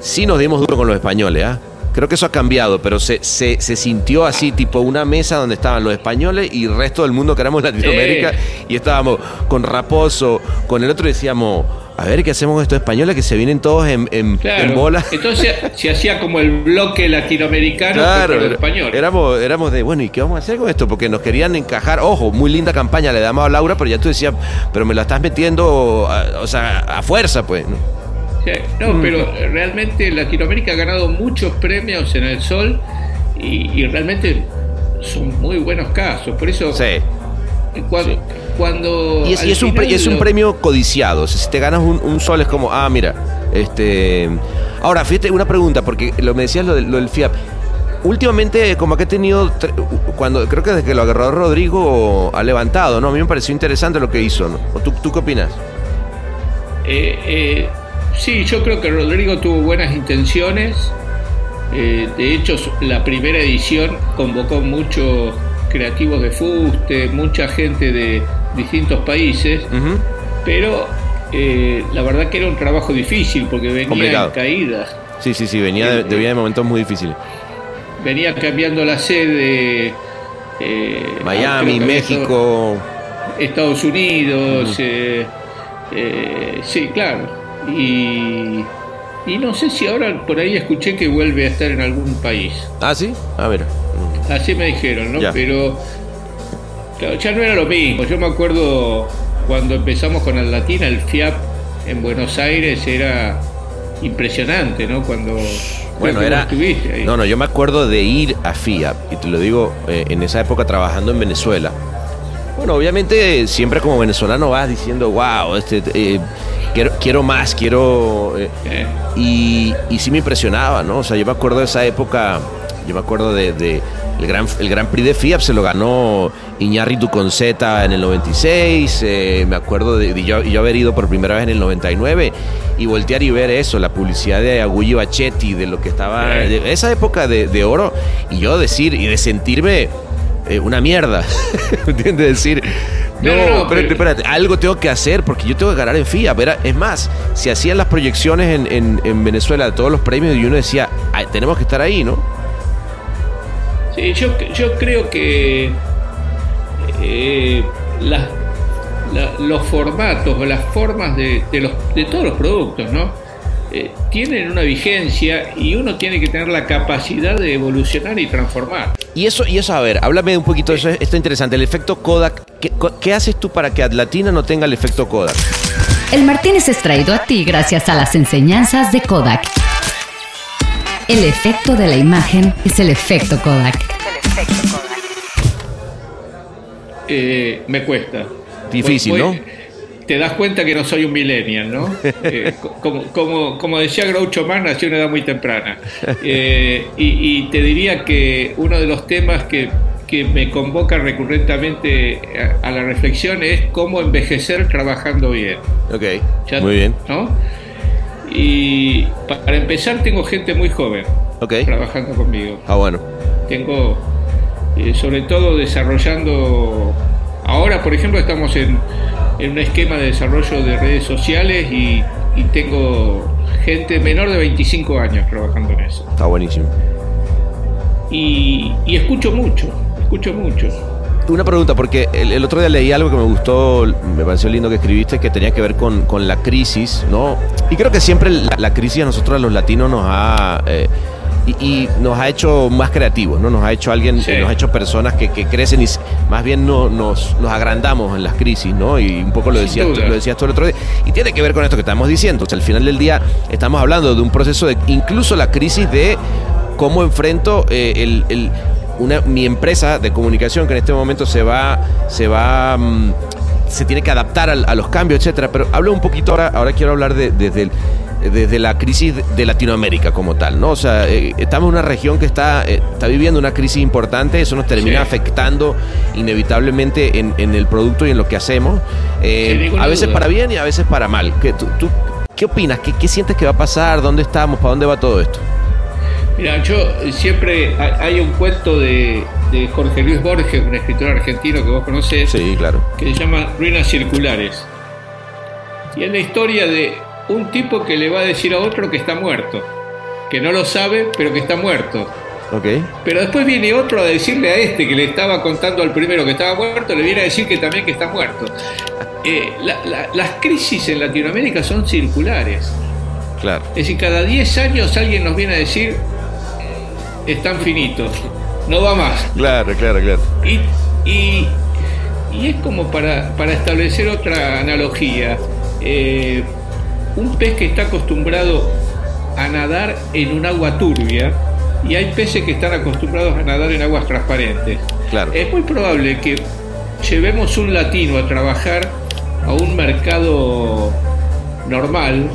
B: sí nos dimos duro con los españoles, ¿ah? Creo que eso ha cambiado, pero se, se, se sintió así, tipo una mesa donde estaban los españoles y el resto del mundo que éramos Latinoamérica, y estábamos con Raposo, con el otro y decíamos, a ver, ¿qué hacemos con estos españoles que se vienen todos en, en,
D: Claro.
B: en bola?
D: Entonces se hacía como el bloque latinoamericano
B: Claro,
D: contra los españoles.
B: éramos, éramos de, bueno, ¿y qué vamos a hacer con esto? Porque nos querían encajar, ojo, muy linda campaña, le damos a Laura, pero ya tú decías, pero me la estás metiendo, a- o sea, a fuerza, pues, ¿no?
D: Sí, No, pero realmente Latinoamérica ha ganado muchos premios en el Sol y, y realmente son muy buenos casos. Por eso,
B: Sí.
D: cuando, cuando
B: Y es, y
D: al
B: es un, un premio codiciado. O sea, si te ganas un, un sol es como, ah, mira, este. Ahora, fíjate una pregunta, porque lo me decías lo del, lo del FIAP. Últimamente, como que he tenido, cuando creo que desde que lo agarró Rodrigo ha levantado, ¿no? A mí me pareció interesante lo que hizo, ¿no? ¿O ¿Tú, tú qué opinas?
D: Eh, eh, sí, yo creo que Rodrigo tuvo buenas intenciones. Eh, de hecho, la primera edición convocó muchos creativos de fuste, mucha gente de distintos países, pero eh, la verdad que era un trabajo difícil porque venía
B: Complicado.
D: en caídas.
B: Sí, sí, sí, venía de, de- venía de momentos muy difíciles.
D: venía cambiando la sede. eh,
B: Miami, México.
D: estado- Estados Unidos. eh, eh, sí, claro. Y, y no sé si ahora por ahí escuché que vuelve a estar en algún país.
B: Ah, sí. Ah, mira.
D: Así me dijeron, ¿no?
B: Ya.
D: Pero claro, ya no era lo mismo. Yo me acuerdo cuando empezamos con el Latina, el FIAP en Buenos Aires era impresionante, ¿no? Cuando
B: Bueno, era.
D: estuviste ahí.
B: No, no, yo me acuerdo de ir a FIAP, y te lo digo eh, en esa época trabajando en Venezuela. Bueno, obviamente siempre como venezolano vas diciendo, wow, este, eh, quiero, quiero más, quiero. eh", y, y sí me impresionaba, ¿no? O sea, yo me acuerdo de esa época, yo me acuerdo de, de el, gran, el Gran Prix de FIAP, se lo ganó Iñárritu Conceta en el 96, eh, me acuerdo de, de yo, yo haber ido por primera vez en el 99 y voltear y ver eso, la publicidad de Agulli Bachetti, de lo que estaba, de esa época de, de oro, y yo decir, y de sentirme eh, una mierda, (laughs) ¿entiendes? Decir... No,
D: No, no,
B: espérate,
D: pero-
B: espérate, algo tengo que hacer porque yo tengo que ganar en FIAP. Era- es más, si hacían las proyecciones en, en- en Venezuela de todos los premios y uno decía, "Ay, tenemos que estar ahí, ¿no?
D: Sí, yo, yo creo que eh, las- la- los formatos o las formas de, de los, de todos los productos, ¿no? Eh, tienen una vigencia y uno tiene que tener la capacidad de evolucionar y transformar.
B: Y eso, y eso a ver, háblame un poquito de eso, esto es interesante, el efecto Kodak. ¿Qué, haces tú para que Atlatina no tenga el efecto Kodak?
A: El Martínez es traído a ti gracias a las enseñanzas de Kodak. El efecto de la imagen es el efecto Kodak.
D: Eh, me cuesta.
B: Difícil,
D: Voy-
B: ¿no?
D: Te das cuenta que no soy un millennial, ¿no? (laughs) Eh, co- como, como, como decía Groucho Marx, nací a una edad muy temprana. Eh, y, y te diría que uno de los temas que, que me convoca recurrentemente a, a la reflexión es cómo envejecer trabajando bien.
B: Ok,
D: Ya-
B: muy bien.
D: ¿no? Y pa- para empezar tengo gente muy joven
B: Ok.
D: trabajando conmigo.
B: Ah, bueno.
D: Tengo eh, sobre todo desarrollando, ahora por ejemplo estamos en, en un esquema de desarrollo de redes sociales y, y tengo gente menor de 25 años trabajando en eso.
B: Está buenísimo.
D: Y, y escucho mucho, escucho mucho.
B: Una pregunta, porque el, el otro día leí algo que me gustó, me pareció lindo que escribiste, que tenía que ver con, con la crisis, ¿no? Y creo que siempre la, la crisis a nosotros, a los latinos, nos ha... eh, y, y nos ha hecho más creativos, ¿no? Nos ha hecho alguien,
D: Sí.
B: nos ha hecho personas que, que crecen y más bien no, nos, nos agrandamos en las crisis, ¿no? Y un poco lo decías, lo decías tú el otro día. Y tiene que ver con esto que estamos diciendo. O sea, al final del día estamos hablando de un proceso de incluso la crisis de cómo enfrento eh, el, el- una, mi empresa de comunicación que en este momento se va, se va, mm, se tiene que adaptar al- a, los cambios, etcétera. Pero hablo un poquito ahora, ahora quiero hablar de- desde el- desde la crisis de Latinoamérica como tal, ¿no? O sea, eh, estamos en una región que está, eh, está viviendo una crisis importante, eso nos termina
D: Sí.
B: afectando inevitablemente en, en el producto y en lo que hacemos, eh, a veces
D: duda.
B: para bien y a veces para mal. ¿Qué, tú, tú- ¿qué opinas? ¿Qué, ¿Qué sientes que va a pasar? ¿Dónde estamos? ¿Para dónde va todo esto?
D: Mira, yo siempre hay hay un cuento de, de Jorge Luis Borges, un escritor argentino que vos conocés,
B: Sí, claro.
D: que se llama Ruinas Circulares. Y es la historia de un tipo que le va a decir a otro que está muerto, que no lo sabe, pero que está muerto.
B: Ok.
D: Pero después viene otro a decirle a este que le estaba contando al primero que estaba muerto, le viene a decir que también que está muerto. Eh, la- la- las crisis en Latinoamérica son circulares.
B: Claro.
D: Es decir, cada 10 años alguien nos viene a decir, están finitos, no va más.
B: Claro, claro, claro.
D: Y, y- y es como para, para establecer otra analogía. Eh, un pez que está acostumbrado a nadar en un agua turbia y hay peces que están acostumbrados a nadar en aguas transparentes.
B: Claro.
D: Es muy probable que llevemos un latino a trabajar a un mercado normal,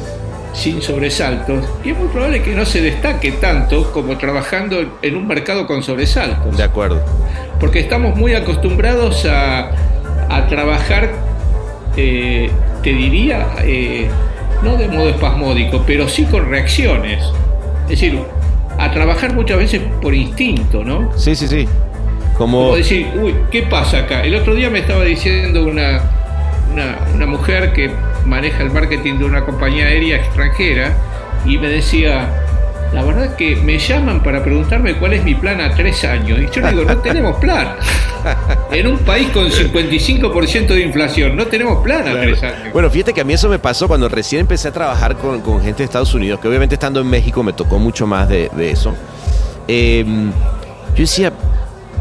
D: sin sobresaltos, y es muy probable que no se destaque tanto como trabajando en un mercado con sobresaltos
B: De acuerdo.
D: porque estamos muy acostumbrados a, a trabajar, eh, te diría, eh, no de modo espasmódico, pero sí con reacciones. Es decir, a trabajar muchas veces por instinto, ¿no?
B: Sí, sí, sí. Como.
D: Como decir, uy, ¿qué pasa acá? El otro día me estaba diciendo una, una, una mujer que maneja el marketing de una compañía aérea extranjera y me decía, la verdad que me llaman para preguntarme cuál es mi plan a tres años. Y yo le digo, no tenemos plan. (laughs) En un país con 55% de inflación, no tenemos plan a tres años.
B: Bueno, fíjate que a mí eso me pasó cuando recién empecé a trabajar con, con gente de Estados Unidos, que obviamente estando en México me tocó mucho más de, de eso. Eh, yo decía,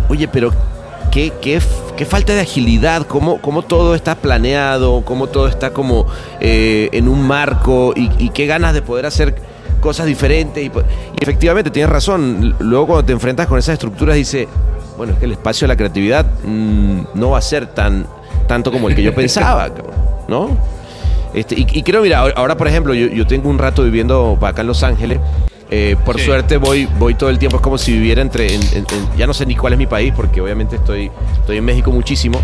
B: oye, pero qué, qué, qué falta de agilidad, cómo, cómo todo está planeado, cómo todo está como eh, en un marco y, y qué ganas de poder hacer cosas diferentes. Y, efectivamente, tienes razón, luego cuando te enfrentas con esas estructuras dice, bueno, es que el espacio de la creatividad mm, no va a ser tan tanto como el que yo (laughs) pensaba, ¿no? Este, y, y creo, mira, ahora, por ejemplo, yo, yo tengo un rato viviendo acá en Los Ángeles. Eh, por
D: Sí.
B: suerte voy, voy todo el tiempo, es como si viviera entre, en- en- en- ya no sé ni cuál es mi país, porque obviamente estoy, estoy en México muchísimo.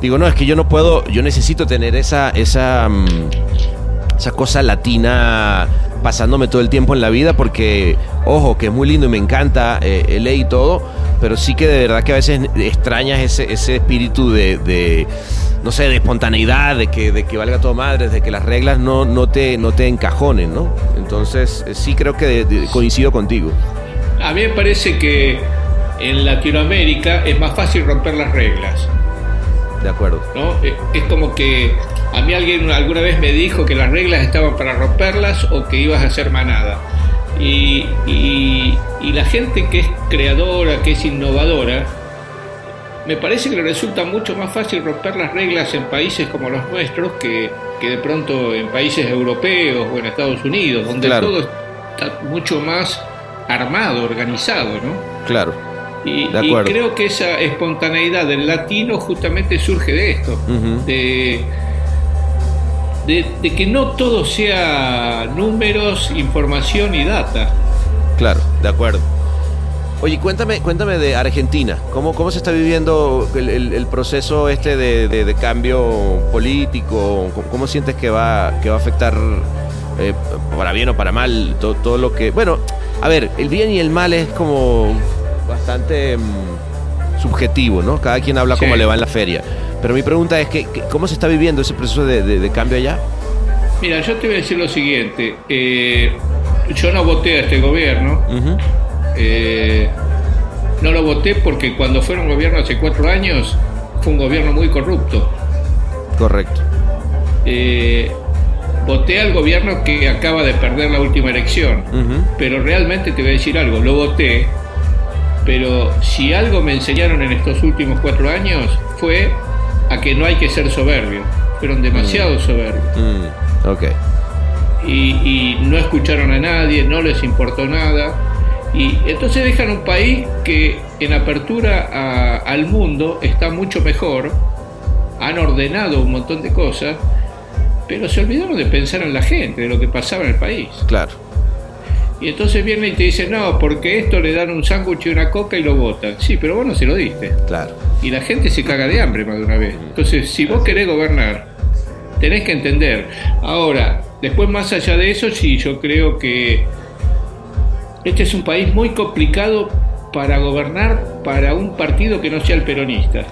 B: Digo, no, es que yo no puedo, yo necesito tener esa, esa, mm, esa cosa latina pasándome todo el tiempo en la vida, porque, ojo, que es muy lindo y me encanta eh, el y todo, pero sí que de verdad que a veces extrañas ese, ese espíritu de, de, no sé, de espontaneidad, de que, de que valga todo madre, de que las reglas no, no, te, no te encajonen, ¿no? Entonces, eh, sí creo que de- de- coincido contigo.
D: A mí me parece que en Latinoamérica es más fácil romper las reglas.
B: De acuerdo.
D: ¿no? Es como que a mí alguien alguna vez me dijo que las reglas estaban para romperlas o que ibas a hacer manada. Y, y- y la gente que es creadora, que es innovadora, me parece que le resulta mucho más fácil romper las reglas en países como los nuestros que, que de pronto en países europeos o en Estados Unidos, donde
B: Claro.
D: todo está mucho más armado, organizado, ¿no?
B: Claro.
D: Y, y creo que esa espontaneidad del latino justamente surge de esto, de, de, de que no todo sea números, información y data.
B: Claro, de acuerdo. Oye, cuéntame, cuéntame de Argentina. ¿Cómo, cómo se está viviendo el, el- el proceso este de, de- de cambio político? ¿Cómo, cómo sientes que va, que va a afectar, eh, para bien o para mal, to- todo lo que... Bueno, a ver, el bien y el mal es como bastante... mm, subjetivo, ¿no? Cada quien habla
D: Sí.
B: cómo le va en la feria. Pero mi pregunta es que, ¿cómo se está viviendo ese proceso de, de- de cambio allá?
D: Mira, yo te voy a decir lo siguiente. eh, yo no voté a este gobierno. Eh, no lo voté porque cuando fueron gobierno hace cuatro años fue un gobierno muy corrupto.
B: Correcto.
D: Eh, voté al gobierno que acaba de perder la última elección. Pero realmente te voy a decir algo, lo voté, pero si algo me enseñaron en estos últimos cuatro años fue a que no hay que ser soberbio. Fueron demasiado soberbios.
B: Mm, ok.
D: y, y no escucharon a nadie, no les importó nada. Y entonces dejan un país que en apertura a- al mundo está mucho mejor, han ordenado un montón de cosas, pero se olvidaron de pensar en la gente, de lo que pasaba en el país.
B: Claro.
D: Y entonces vienen y te dicen, no, porque esto le dan un sándwich y una coca y lo votan. Sí, pero vos no se lo diste.
B: Claro.
D: Y la gente se caga de hambre más de una vez. Entonces, si vos querés gobernar, tenés que entender. Ahora, después más allá de eso, sí, yo creo que este es un país muy complicado para gobernar para un partido que no sea el peronista.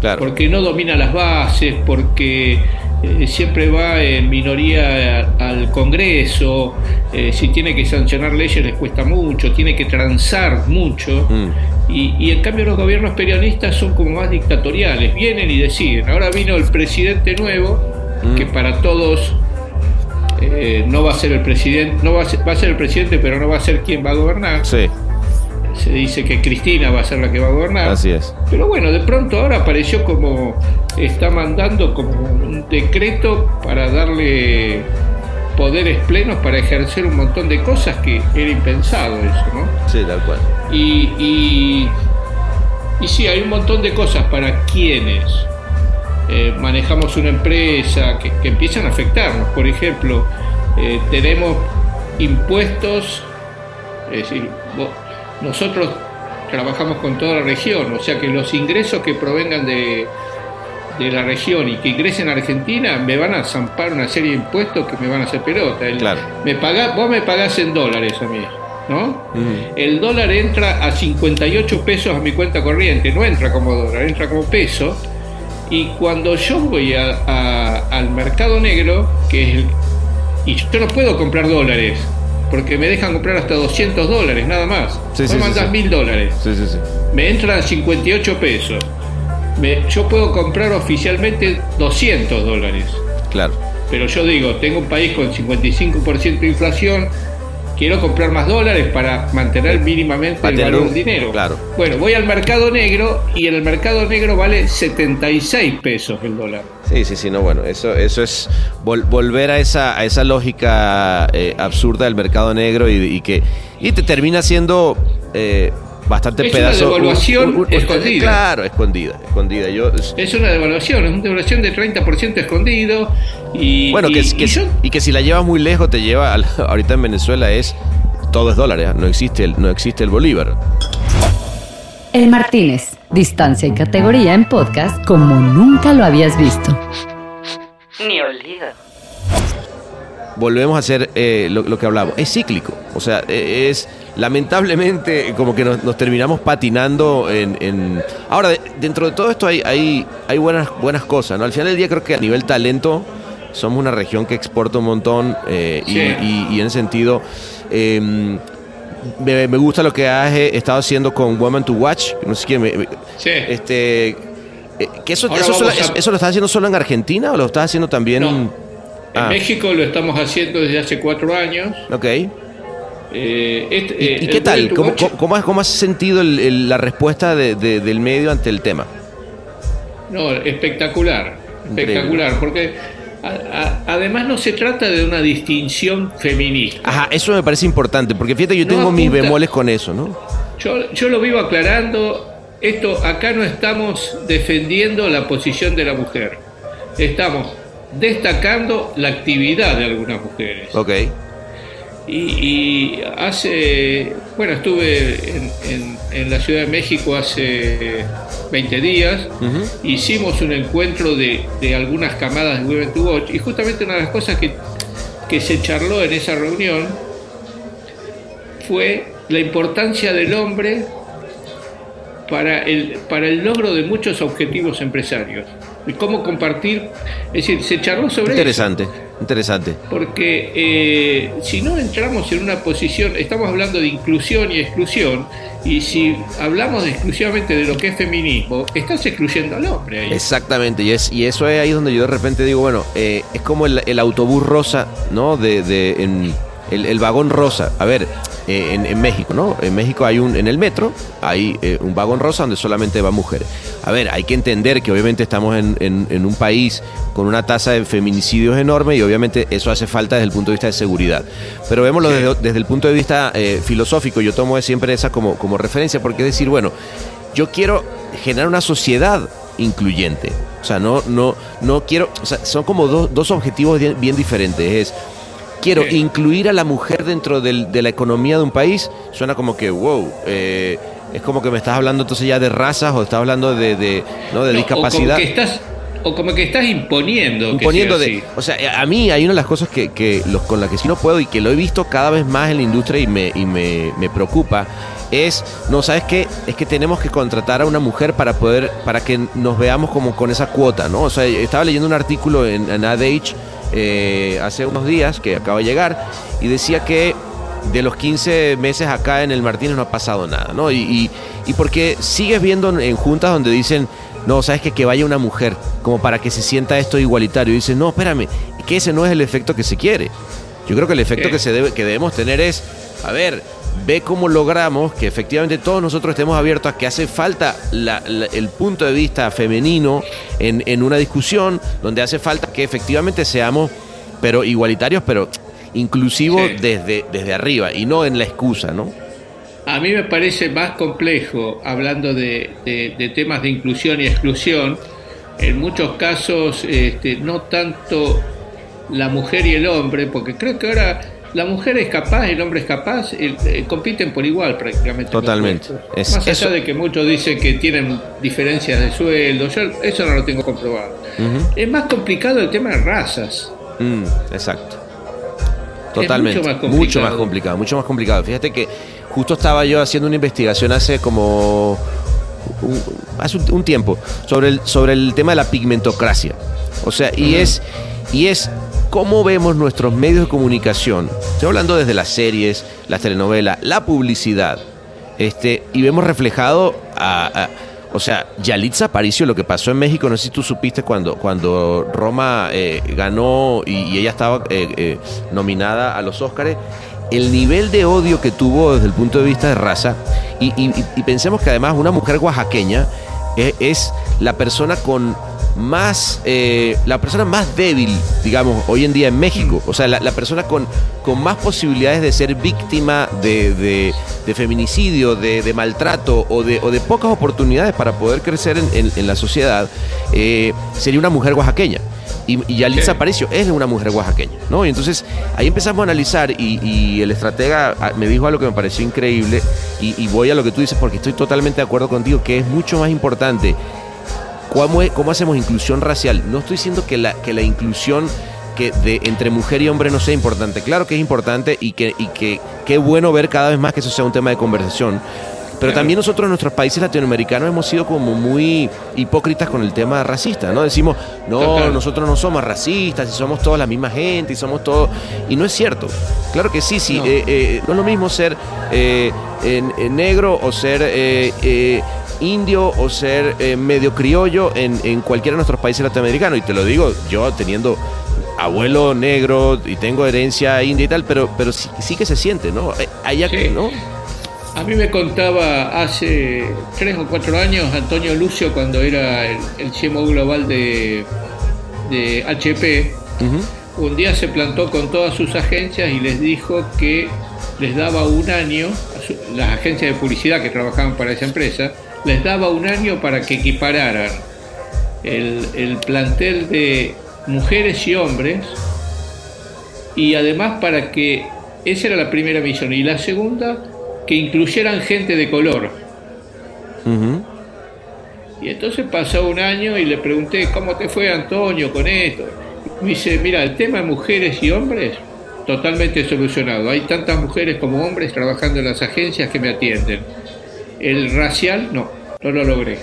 B: Claro.
D: Porque no domina las bases, porque eh, siempre va en minoría al Congreso, eh, si tiene que sancionar leyes les cuesta mucho, tiene que transar mucho.
B: Mm.
D: Y, y en cambio los gobiernos peronistas son como más dictatoriales, vienen y deciden. Ahora vino el presidente nuevo,
B: Mm.
D: que para todos eh, no va a ser el presidente, no va a ser, va a ser el presidente, pero no va a ser quien va a gobernar.
B: Sí,
D: Se dice que Cristina va a ser la que va a gobernar.
B: así es.
D: Pero bueno, de pronto ahora apareció como está mandando como un decreto para darle poderes plenos para ejercer un montón de cosas que era impensado eso, ¿no?
B: Sí, tal cual.
D: Y, y, y sí, hay un montón de cosas para quienes eh, manejamos una empresa que, que empiezan a afectarnos. Por ejemplo, eh, tenemos impuestos, es decir, nosotros trabajamos con toda la región, o sea que los ingresos que provengan de, de la región y que ingresen a Argentina me van a zampar una serie de impuestos que me van a hacer pelota. El-
B: Claro.
D: me pagá- vos me pagás en dólares a mí, ¿no?
B: Ujú.
D: El dólar entra a 58 pesos a mi cuenta corriente, no entra como dólar, entra como peso. Y cuando yo voy a- a- al mercado negro, que es el, y yo no puedo comprar dólares, porque me dejan comprar hasta 200 dólares, nada más.
B: Sí, sí, sí.
D: 1000 dólares,
B: Sí, sí, sí.
D: me entran 58 pesos. Me- yo puedo comprar oficialmente 200 dólares.
B: Claro.
D: Pero yo digo, tengo un país con 55% de inflación, quiero comprar más dólares para mantener mínimamente
B: Para
D: el valor
B: un-
D: del dinero.
B: claro.
D: Bueno, voy al mercado negro y en el mercado negro vale 76 pesos el dólar.
B: Sí, sí, sí, no, bueno, eso, eso es vol- volver a esa, a esa lógica eh, absurda del mercado negro y, y que y te termina siendo eh, bastante
D: Es una
B: pedazo.
D: devaluación escondida.
B: Claro, escondida, escondida. Yo,
D: Es una devaluación, es una devaluación de 30% escondido y,
B: bueno, que,
D: y-
B: que-
D: y yo-
B: y que si la llevas muy lejos te lleva, al- (laughs) ahorita en Venezuela es, todo es dólares, no existe el, no existe el bolívar.
A: El Martínez, distancia y categoría en podcast como nunca lo habías visto.
E: Ni olvido.
B: Volvemos a hacer eh, lo, lo que hablamos. Es cíclico. O sea, eh, es lamentablemente como que nos, nos terminamos patinando en... en- Ahora, de- dentro de todo esto hay, hay, hay buenas, buenas cosas, ¿no? Al final del día creo que a nivel talento somos una región que exporta un montón eh, y,
D: Sí.
B: y- y en ese sentido... eh, me, me gusta lo que has eh, estado haciendo con Woman to Watch. No sé quién me, me-
D: Sí.
B: este, eh, que eso, eso, solo-
D: a-
B: eso- eso lo estás haciendo solo en Argentina o lo estás haciendo también?
D: No. En
B: Ah.
D: México lo estamos haciendo desde hace cuatro años.
B: Ok.
D: Eh, este-
B: ¿Y,
D: eh,
B: y qué tal? ¿Cómo, cómo- has, cómo has sentido el- el- la respuesta de- de- del medio ante el tema?
D: No, espectacular,
B: Increíble.
D: espectacular, porque a- a- además no se trata de una distinción feminista.
B: Ajá, eso me parece importante, porque fíjate, yo
D: No
B: tengo mis bemoles con eso, ¿no?
D: Yo, yo lo vivo aclarando, esto acá no estamos defendiendo la posición de la mujer, estamos destacando la actividad de algunas mujeres.
B: Ok.
D: Y, y hace, bueno, estuve en, en- en la Ciudad de México hace 20 días, hicimos un encuentro de, de algunas camadas de Women to Watch y justamente una de las cosas que, que se charló en esa reunión fue la importancia del hombre para el, para el logro de muchos objetivos empresarios. Y cómo compartir, es decir, se charló sobre
B: Interesante,
D: eso.
B: interesante.
D: Porque eh, si no entramos en una posición, estamos hablando de inclusión y exclusión, y si hablamos exclusivamente de lo que es feminismo, estás excluyendo al hombre ahí.
B: Exactamente, y, es, y eso es ahí donde yo de repente digo, bueno, eh, es como el, el autobús rosa, ¿no? De, de, en, el, el vagón rosa. A ver, eh, en, en México, ¿no? En México hay un, en el metro, hay eh, un vagón rosa donde solamente van mujeres. A ver, hay que entender que obviamente estamos en, en- en un país con una tasa de feminicidios enorme y obviamente eso hace falta desde el punto de vista de seguridad. Pero vémoslo desde, desde el punto de vista eh, filosófico, yo tomo siempre esa como, como referencia porque es decir, bueno, yo quiero generar una sociedad incluyente. O sea, no, no, no quiero, o sea, son como dos, dos objetivos bien, bien diferentes. Es, quiero
D: Sí.
B: incluir a la mujer dentro del- de la economía de un país, suena como que, wow, eh, es como que me estás hablando entonces ya de razas o estás hablando de, de, ¿no? de
D: No,
B: discapacidad.
D: O como que estás, o como que estás imponiendo. que
B: imponiendo
D: sea
B: de,
D: así.
B: o sea, a mí hay una de las cosas que, que los, con las que sí no puedo y que lo he visto cada vez más en la industria y me, y me, me preocupa es, no, ¿sabes qué? Es que tenemos que contratar a una mujer para poder, para que nos veamos como con esa cuota, ¿no? O sea, estaba leyendo un artículo en, en Ad Age eh, hace unos días que acaba de llegar y decía que de los 15 meses acá en el Martínez no ha pasado nada, ¿no? Y, y, y porque sigues viendo en- juntas donde dicen, no, sabes que que vaya una mujer, como para que se sienta esto igualitario. Y dices, no, espérame, que ese no es el efecto que se quiere. Yo creo que el efecto que, se debe, que debemos tener es, a ver, ve cómo logramos que efectivamente todos nosotros estemos abiertos a que hace falta la- la- el punto de vista femenino en, en una discusión, donde hace falta que efectivamente seamos, pero igualitarios, pero inclusivos
D: Sí.
B: desde, desde arriba y no en la excusa, ¿no?
D: A mí me parece más complejo, hablando de, de- de temas de inclusión y exclusión, en muchos casos este, no tanto la mujer y el hombre, porque creo que ahora la mujer es capaz, el hombre es capaz, el- eh, compiten por igual prácticamente.
B: Totalmente. Es-
D: más allá
B: eso-
D: de que muchos dicen que tienen diferencias de sueldo, yo eso no lo tengo comprobado. Es más complicado el tema de razas.
B: Mm, exacto. Totalmente.
D: mucho más
B: mucho
D: complicado.
B: más complicado, mucho más complicado. Fíjate que justo estaba yo haciendo una investigación hace como un, hace un, un tiempo sobre el, sobre el tema de la pigmentocracia. O sea, y es y es cómo vemos nuestros medios de comunicación. Estoy hablando desde las series, las telenovelas, la publicidad. Este, y vemos reflejado a, o sea, Yalitza Aparicio, lo que pasó en México, no sé si tú supiste cuando, cuando Roma eh, ganó y, ella estaba eh, eh, nominada a los Óscares, el nivel de odio que tuvo desde el punto de vista de raza, y, y- y- y pensemos que además una mujer oaxaqueña eh, es la persona con más, eh, la persona más débil, digamos, hoy en día en México. O sea, la, la persona con, con más posibilidades de ser víctima de, de- de feminicidio, de, de maltrato o de, o de pocas oportunidades para poder crecer en, en- en la sociedad, eh, sería una mujer oaxaqueña. Y, y
D: Sí.
B: Aparicio es una mujer oaxaqueña, ¿no? Y entonces ahí empezamos a analizar y, y el estratega ah, me dijo algo que me pareció increíble y, y voy a lo que tú dices porque estoy totalmente de acuerdo contigo, que es mucho más importante ¿Cómo, cómo hacemos inclusión racial? No estoy diciendo que la, que la inclusión que de entre mujer y hombre no sea importante. Claro que es importante y que, y que qué bueno ver cada vez más que eso sea un tema de conversación. Pero también nosotros en nuestros países latinoamericanos hemos sido como muy hipócritas con el tema racista, ¿no? Decimos, no, nosotros no somos racistas y somos todos la misma gente y somos todos... Y no es cierto. Claro que sí, sí.
D: No.
B: eh, eh, no es lo mismo ser eh, negro o ser indio o ser eh, medio criollo en, en cualquiera de nuestros países latinoamericanos. Y te lo digo yo teniendo abuelo negro y tengo herencia india y tal, pero, pero sí, sí que se siente, ¿no? Eh, Allá,
D: Sí.
B: ¿no?
D: A mí me contaba hace tres o cuatro años Antonio Lucio cuando era el, el CMO global de, de HP. Un día se plantó con todas sus agencias y les dijo que les daba un año, las agencias de publicidad que trabajaban para esa empresa, les daba un año para que equipararan el, el plantel de mujeres y hombres y además para que, esa era la primera misión, y la segunda, que incluyeran gente de color. Y entonces pasó un año y le pregunté, ¿cómo te fue Antonio con esto? Me dice, mira, el tema de mujeres y hombres, totalmente solucionado. Hay tantas mujeres como hombres trabajando en las agencias que me atienden. El racial, no. No lo logré.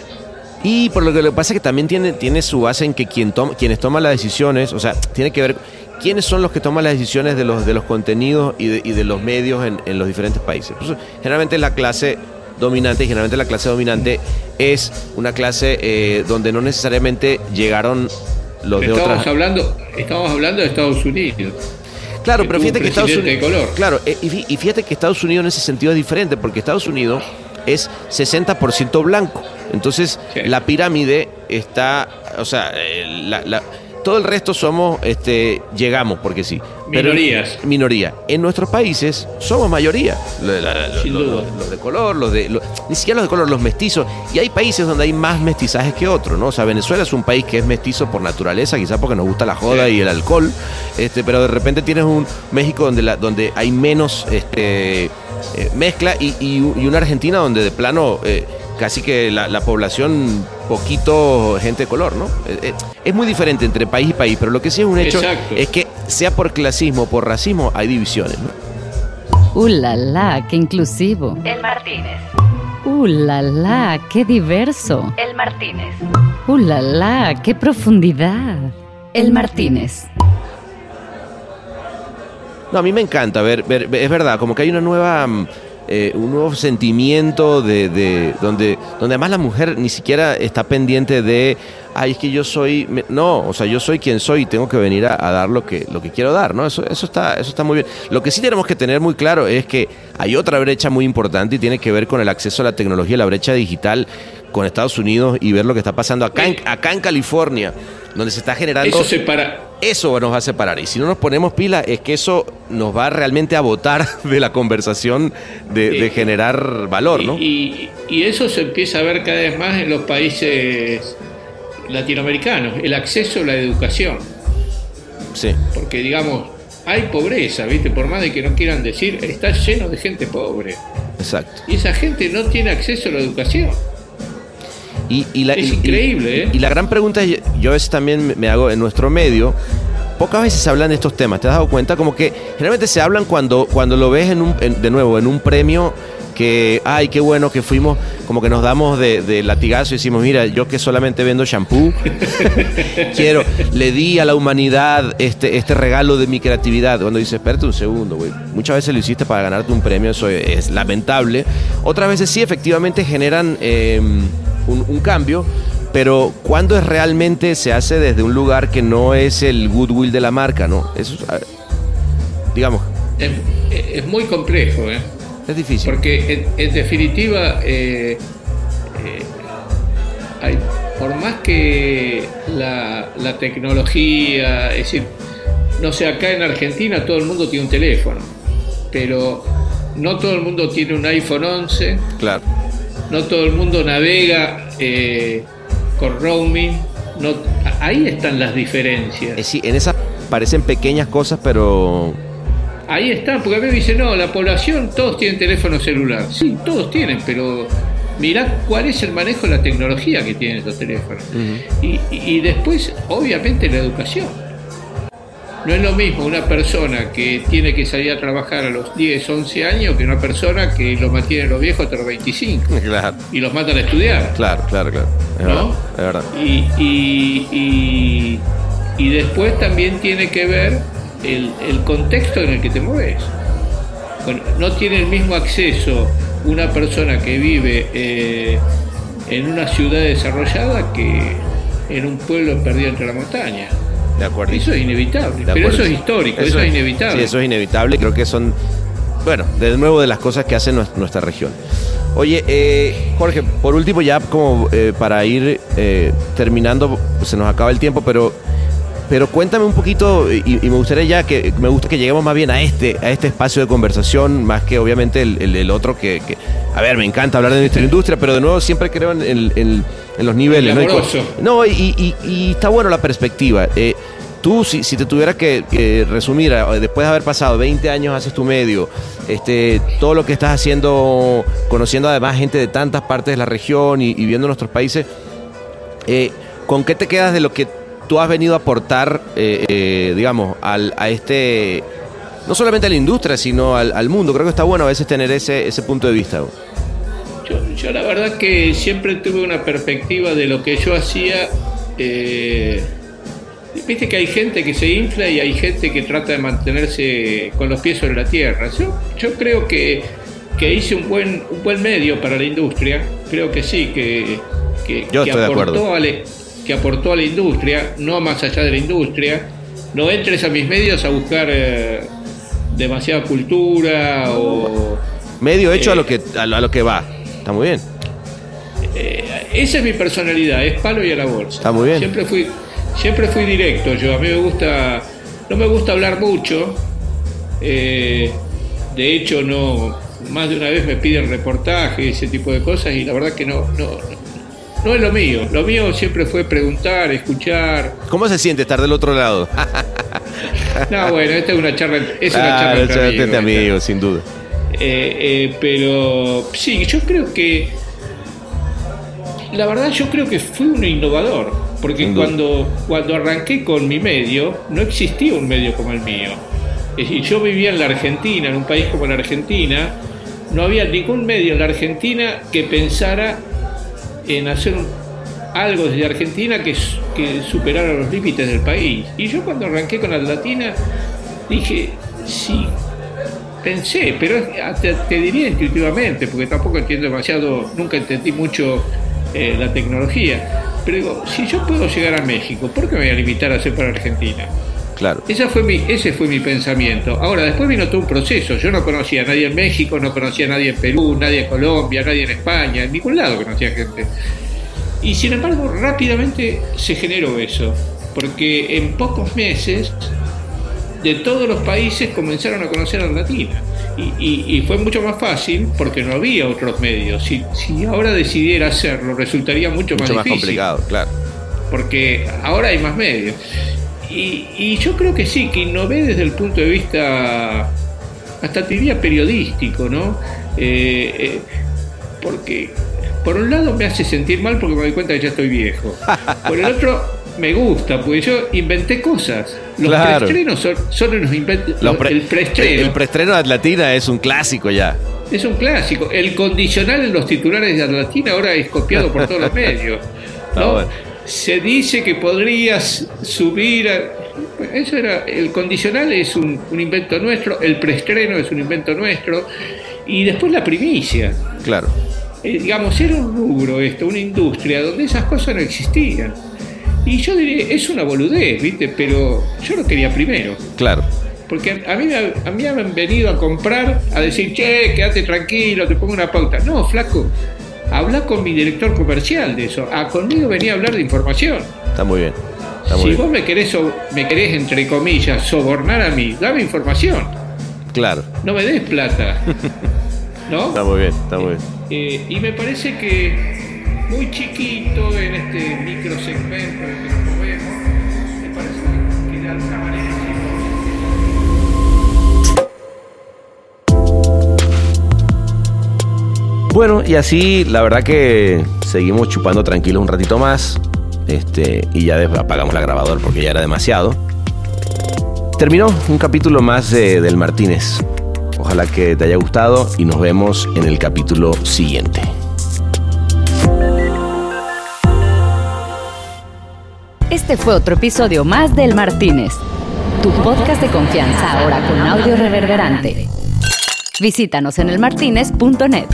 B: Y por lo que lo pasa es que también tiene, tiene su base en que quien toma, quienes toman las decisiones, o sea, tiene que ver quiénes son los que toman las decisiones de los, de los contenidos y de, y de los medios en, en los diferentes países. Por eso, generalmente la clase dominante, y generalmente la clase dominante es una clase eh, donde no necesariamente llegaron los de
D: Estamos
B: otras...
D: hablando, estamos hablando de Estados Unidos.
B: Claro, pero fíjate que Estados Unidos.
D: de.
B: Claro, eh, y fíjate que Estados Unidos en ese sentido es diferente, porque Estados Unidos es 60% blanco. Entonces,
D: Sí.
B: la pirámide está. O sea, eh, la- la- todo el resto somos. este Llegamos, porque sí.
D: Minorías.
B: minoría. En nuestros países somos mayoría.
D: Sin duda.
B: Los de color, los de. ni siquiera los de color, los mestizos. Y hay países donde hay más mestizajes que otros, ¿no? O sea, Venezuela es un país que es mestizo por naturaleza, quizás porque nos gusta la joda
D: Sí.
B: y el alcohol. Este, pero de repente tienes un México donde, la, donde hay menos este, eh, mezcla y, y- y una Argentina donde de plano eh, casi que la, la población, poquito gente de color, ¿no? Eh, eh, es muy diferente entre país y país, pero lo que sí es un hecho
D: Exacto.
B: es que sea por clasismo o por racismo hay divisiones, ¿no?
A: ¡Uh, la, la! ¡Qué inclusivo!
E: El Martínez.
A: ¡Uh, la, la! ¡Qué diverso!
E: El Martínez.
A: ¡Uh, la, la! ¡Qué profundidad! El Martínez.
B: No, a mí me encanta ver, ver- es verdad, como que hay una nueva, mm, eh, un nuevo sentimiento de, de- donde, donde además la mujer ni siquiera está pendiente de, ay, es que yo soy, no, o sea, yo soy quien soy y tengo que venir a, a dar lo que, lo que quiero dar, ¿no? Eso, eso está, eso está muy bien. Lo que sí tenemos que tener muy claro es que hay otra brecha muy importante y tiene que ver con el acceso a la tecnología, la brecha digital con Estados Unidos y ver lo que está pasando acá en, acá en California, donde se está generando
D: Eso separa.
B: Eso nos va a separar. Y si no nos ponemos pila, es que eso nos va realmente a botar (laughs) de la conversación de, de generar valor, ¿no?
D: Y, y eso se empieza a ver cada vez más en los países latinoamericanos, el acceso a la educación.
B: Sí,
D: Porque, digamos, hay pobreza, ¿viste? Por más de que no quieran decir, está lleno de gente pobre.
B: exacto.
D: Y esa gente no tiene acceso a la educación.
B: Y, y la,
D: Es
B: y-
D: increíble,
B: y-
D: ¿eh?
B: Y la gran pregunta, yo a veces también me- me hago en nuestro medio, pocas veces se hablan de estos temas. ¿Te has dado cuenta? Como que generalmente se hablan cuando, cuando lo ves en un, en- de nuevo en un premio que, ay, qué bueno que fuimos, como que nos damos de, latigazo y decimos, mira, yo que solamente vendo shampoo, (laughs) quiero, le di a la humanidad este, este regalo de mi creatividad. Cuando dices, espérate un segundo, güey. Muchas veces lo hiciste para ganarte un premio, eso es lamentable. Otras veces sí, efectivamente generan eh, un, cambio. Pero cuando es realmente se hace desde un lugar que no es el goodwill de la marca, ¿no? Eso digamos,
D: Es, es muy complejo, ¿eh?
B: Es difícil.
D: Porque en, en definitiva, eh, eh, hay- por más que la, la tecnología, es decir, no sé, acá en Argentina todo el mundo tiene un teléfono, pero no todo el mundo tiene un iPhone 11,
B: Claro.
D: no todo el mundo navega eh, con roaming, no, ahí están las diferencias.
B: Es, sí, en esas parecen pequeñas cosas, pero
D: Ahí están, porque a mí me dicen, no, la población, todos tienen teléfono celular. Sí, todos tienen, pero mirá cuál es el manejo de la tecnología que tienen esos teléfonos. y, y después, obviamente, la educación. No es lo mismo una persona que tiene que salir a trabajar a los 10, 11 años que una persona que lo mantiene los viejos hasta los 25 (laughs)
B: claro,
D: y los mandan a estudiar.
B: claro, claro, claro. Es
D: ¿No?
B: verdad, es verdad.
D: Y- y- y después también tiene que ver el, el contexto en el que te mueves. Bueno, no tiene el mismo acceso una persona que vive eh, en una ciudad desarrollada que en un pueblo perdido entre la montaña.
B: De acuerdo.
D: Eso es inevitable,
B: De
D: pero eso es histórico, eso, es inevitable.
B: Sí, eso es inevitable. Creo que son, bueno, de nuevo de las cosas que hace nues- nuestra región. Oye, eh, Jorge, por último, ya como eh, para ir eh, terminando, se nos acaba el tiempo, pero, pero cuéntame un poquito, y, y me gustaría ya que, me gusta que lleguemos más bien a este, a este espacio de conversación, más que obviamente el, el- el otro que, que- a ver, me encanta hablar de nuestra industria, pero de nuevo siempre creo en, en- en- en los niveles. ¿no? Y y, y- y está bueno la perspectiva. Eh, tú, si, si te tuviera que que resumir, eh, después de haber pasado 20 años haces tu medio, este, todo lo que estás haciendo, conociendo además gente de tantas partes de la región y, y viendo nuestros países, eh, ¿con qué te quedas de lo que tú has venido a aportar, eh, eh, digamos, al, a este, no solamente a la industria, sino al, al mundo? Creo que está bueno a veces tener ese, ese punto de vista.
D: Yo, Yo la verdad que siempre tuve una perspectiva de lo que yo hacía. eh, Viste que hay gente que se infla y hay gente que trata de mantenerse con los pies sobre la tierra. Yo, yo creo que, que hice un buen, un buen medio para la industria. Creo que sí, que, que,
B: Yo
D: que
B: estoy de acuerdo.
D: aportó a la, que aportó a la industria, no más allá de la industria. No entres a mis medios a buscar eh, demasiada cultura o...
B: Medio hecho a
D: Eh,
B: lo que a lo, a lo que va. Está muy bien.
D: Esa es mi personalidad, es palo y a la bolsa.
B: Está muy bien.
D: Siempre fui, siempre fui directo. Yo a mí me gusta, no me gusta hablar mucho. eh, de hecho, no, más de una vez me piden reportaje, ese tipo de cosas y la verdad que no, no, no, no es lo mío. Lo mío siempre fue preguntar, escuchar.
B: ¿Cómo se siente estar del otro lado?
D: No, bueno, esta es una charla, es una charla entre
B: charla
D: amigos,
B: entre amigos, sin duda.
D: Eh, eh, pero sí, yo creo que la verdad yo creo que fui un innovador, porque
B: Sin duda.
D: cuando, cuando arranqué con mi medio, no existía un medio como el mío. Es decir, yo vivía en la Argentina, en un país como la Argentina, no había ningún medio en la Argentina que pensara en hacer algo desde Argentina que, que superara los límites del país. Y yo cuando arranqué con Atlatina dije, sí, pensé, pero te, te diría intuitivamente, porque tampoco entiendo demasiado, nunca entendí mucho eh, la tecnología. Pero digo, si yo puedo llegar a México, ¿por qué me voy a limitar a hacer para Argentina?
B: Claro.
D: Esa fue mi, ese fue mi pensamiento. Ahora, después vino todo un proceso. Yo no conocía a nadie en México, no conocía a nadie en Perú, nadie en Colombia, nadie en España, en ningún lado conocía gente. Y sin embargo, rápidamente se generó eso, porque en pocos meses de todos los países comenzaron a conocer a Latina. Y, y- y fue mucho más fácil porque no había otros medios. Si, si ahora decidiera hacerlo, resultaría mucho,
B: Mucho más
D: difícil
B: complicado, claro.
D: porque ahora hay más medios. Y, y yo creo que sí, que innové desde el punto de vista, hasta te diría periodístico, ¿no? Eh, eh, porque por un lado me hace sentir mal porque me doy cuenta que ya estoy viejo. Por el otro me gusta, porque yo inventé cosas. Los
B: Claro.
D: preestrenos son, son unos inventos.
B: Los pre-
D: el preestreno
B: el preestreno de Atlatina es un clásico ya.
D: es un clásico. El condicional en los titulares de Atlatina ahora es copiado por todos los medios.
B: Está (laughs)
D: ¿no?
B: bueno.
D: Se dice que podrías subir a... Eso era, el condicional es un, un invento nuestro, el preestreno es un invento nuestro, y después la primicia.
B: Claro.
D: Eh, digamos, era un rubro esto, una industria donde esas cosas no existían. Y yo diría, es una boludez, ¿viste? Pero yo lo quería primero.
B: Claro.
D: Porque a mí, me- a mí me han venido a comprar a decir, che, quédate tranquilo, te pongo una pauta. No, flaco, habla con mi director comercial de eso. Ah, conmigo venía a hablar de información.
B: Está muy bien. Está muy
D: Si
B: bien.
D: vos me querés, me querés, entre comillas, sobornar a mí, dame información,
B: Claro.
D: no me des plata. (laughs) ¿No?
B: Está muy bien, está muy bien.
D: Eh, y me parece que muy chiquito en este microsegmento
B: Bueno, y así la verdad que seguimos chupando tranquilos un ratito más. Este, y ya apagamos la grabadora porque ya era demasiado. Terminó un capítulo más de- del Martínez. Ojalá que te haya gustado y nos vemos en el capítulo siguiente.
A: Este fue otro episodio más del Martínez, tu podcast de confianza ahora con audio reverberante. Visítanos en elmartinez.net.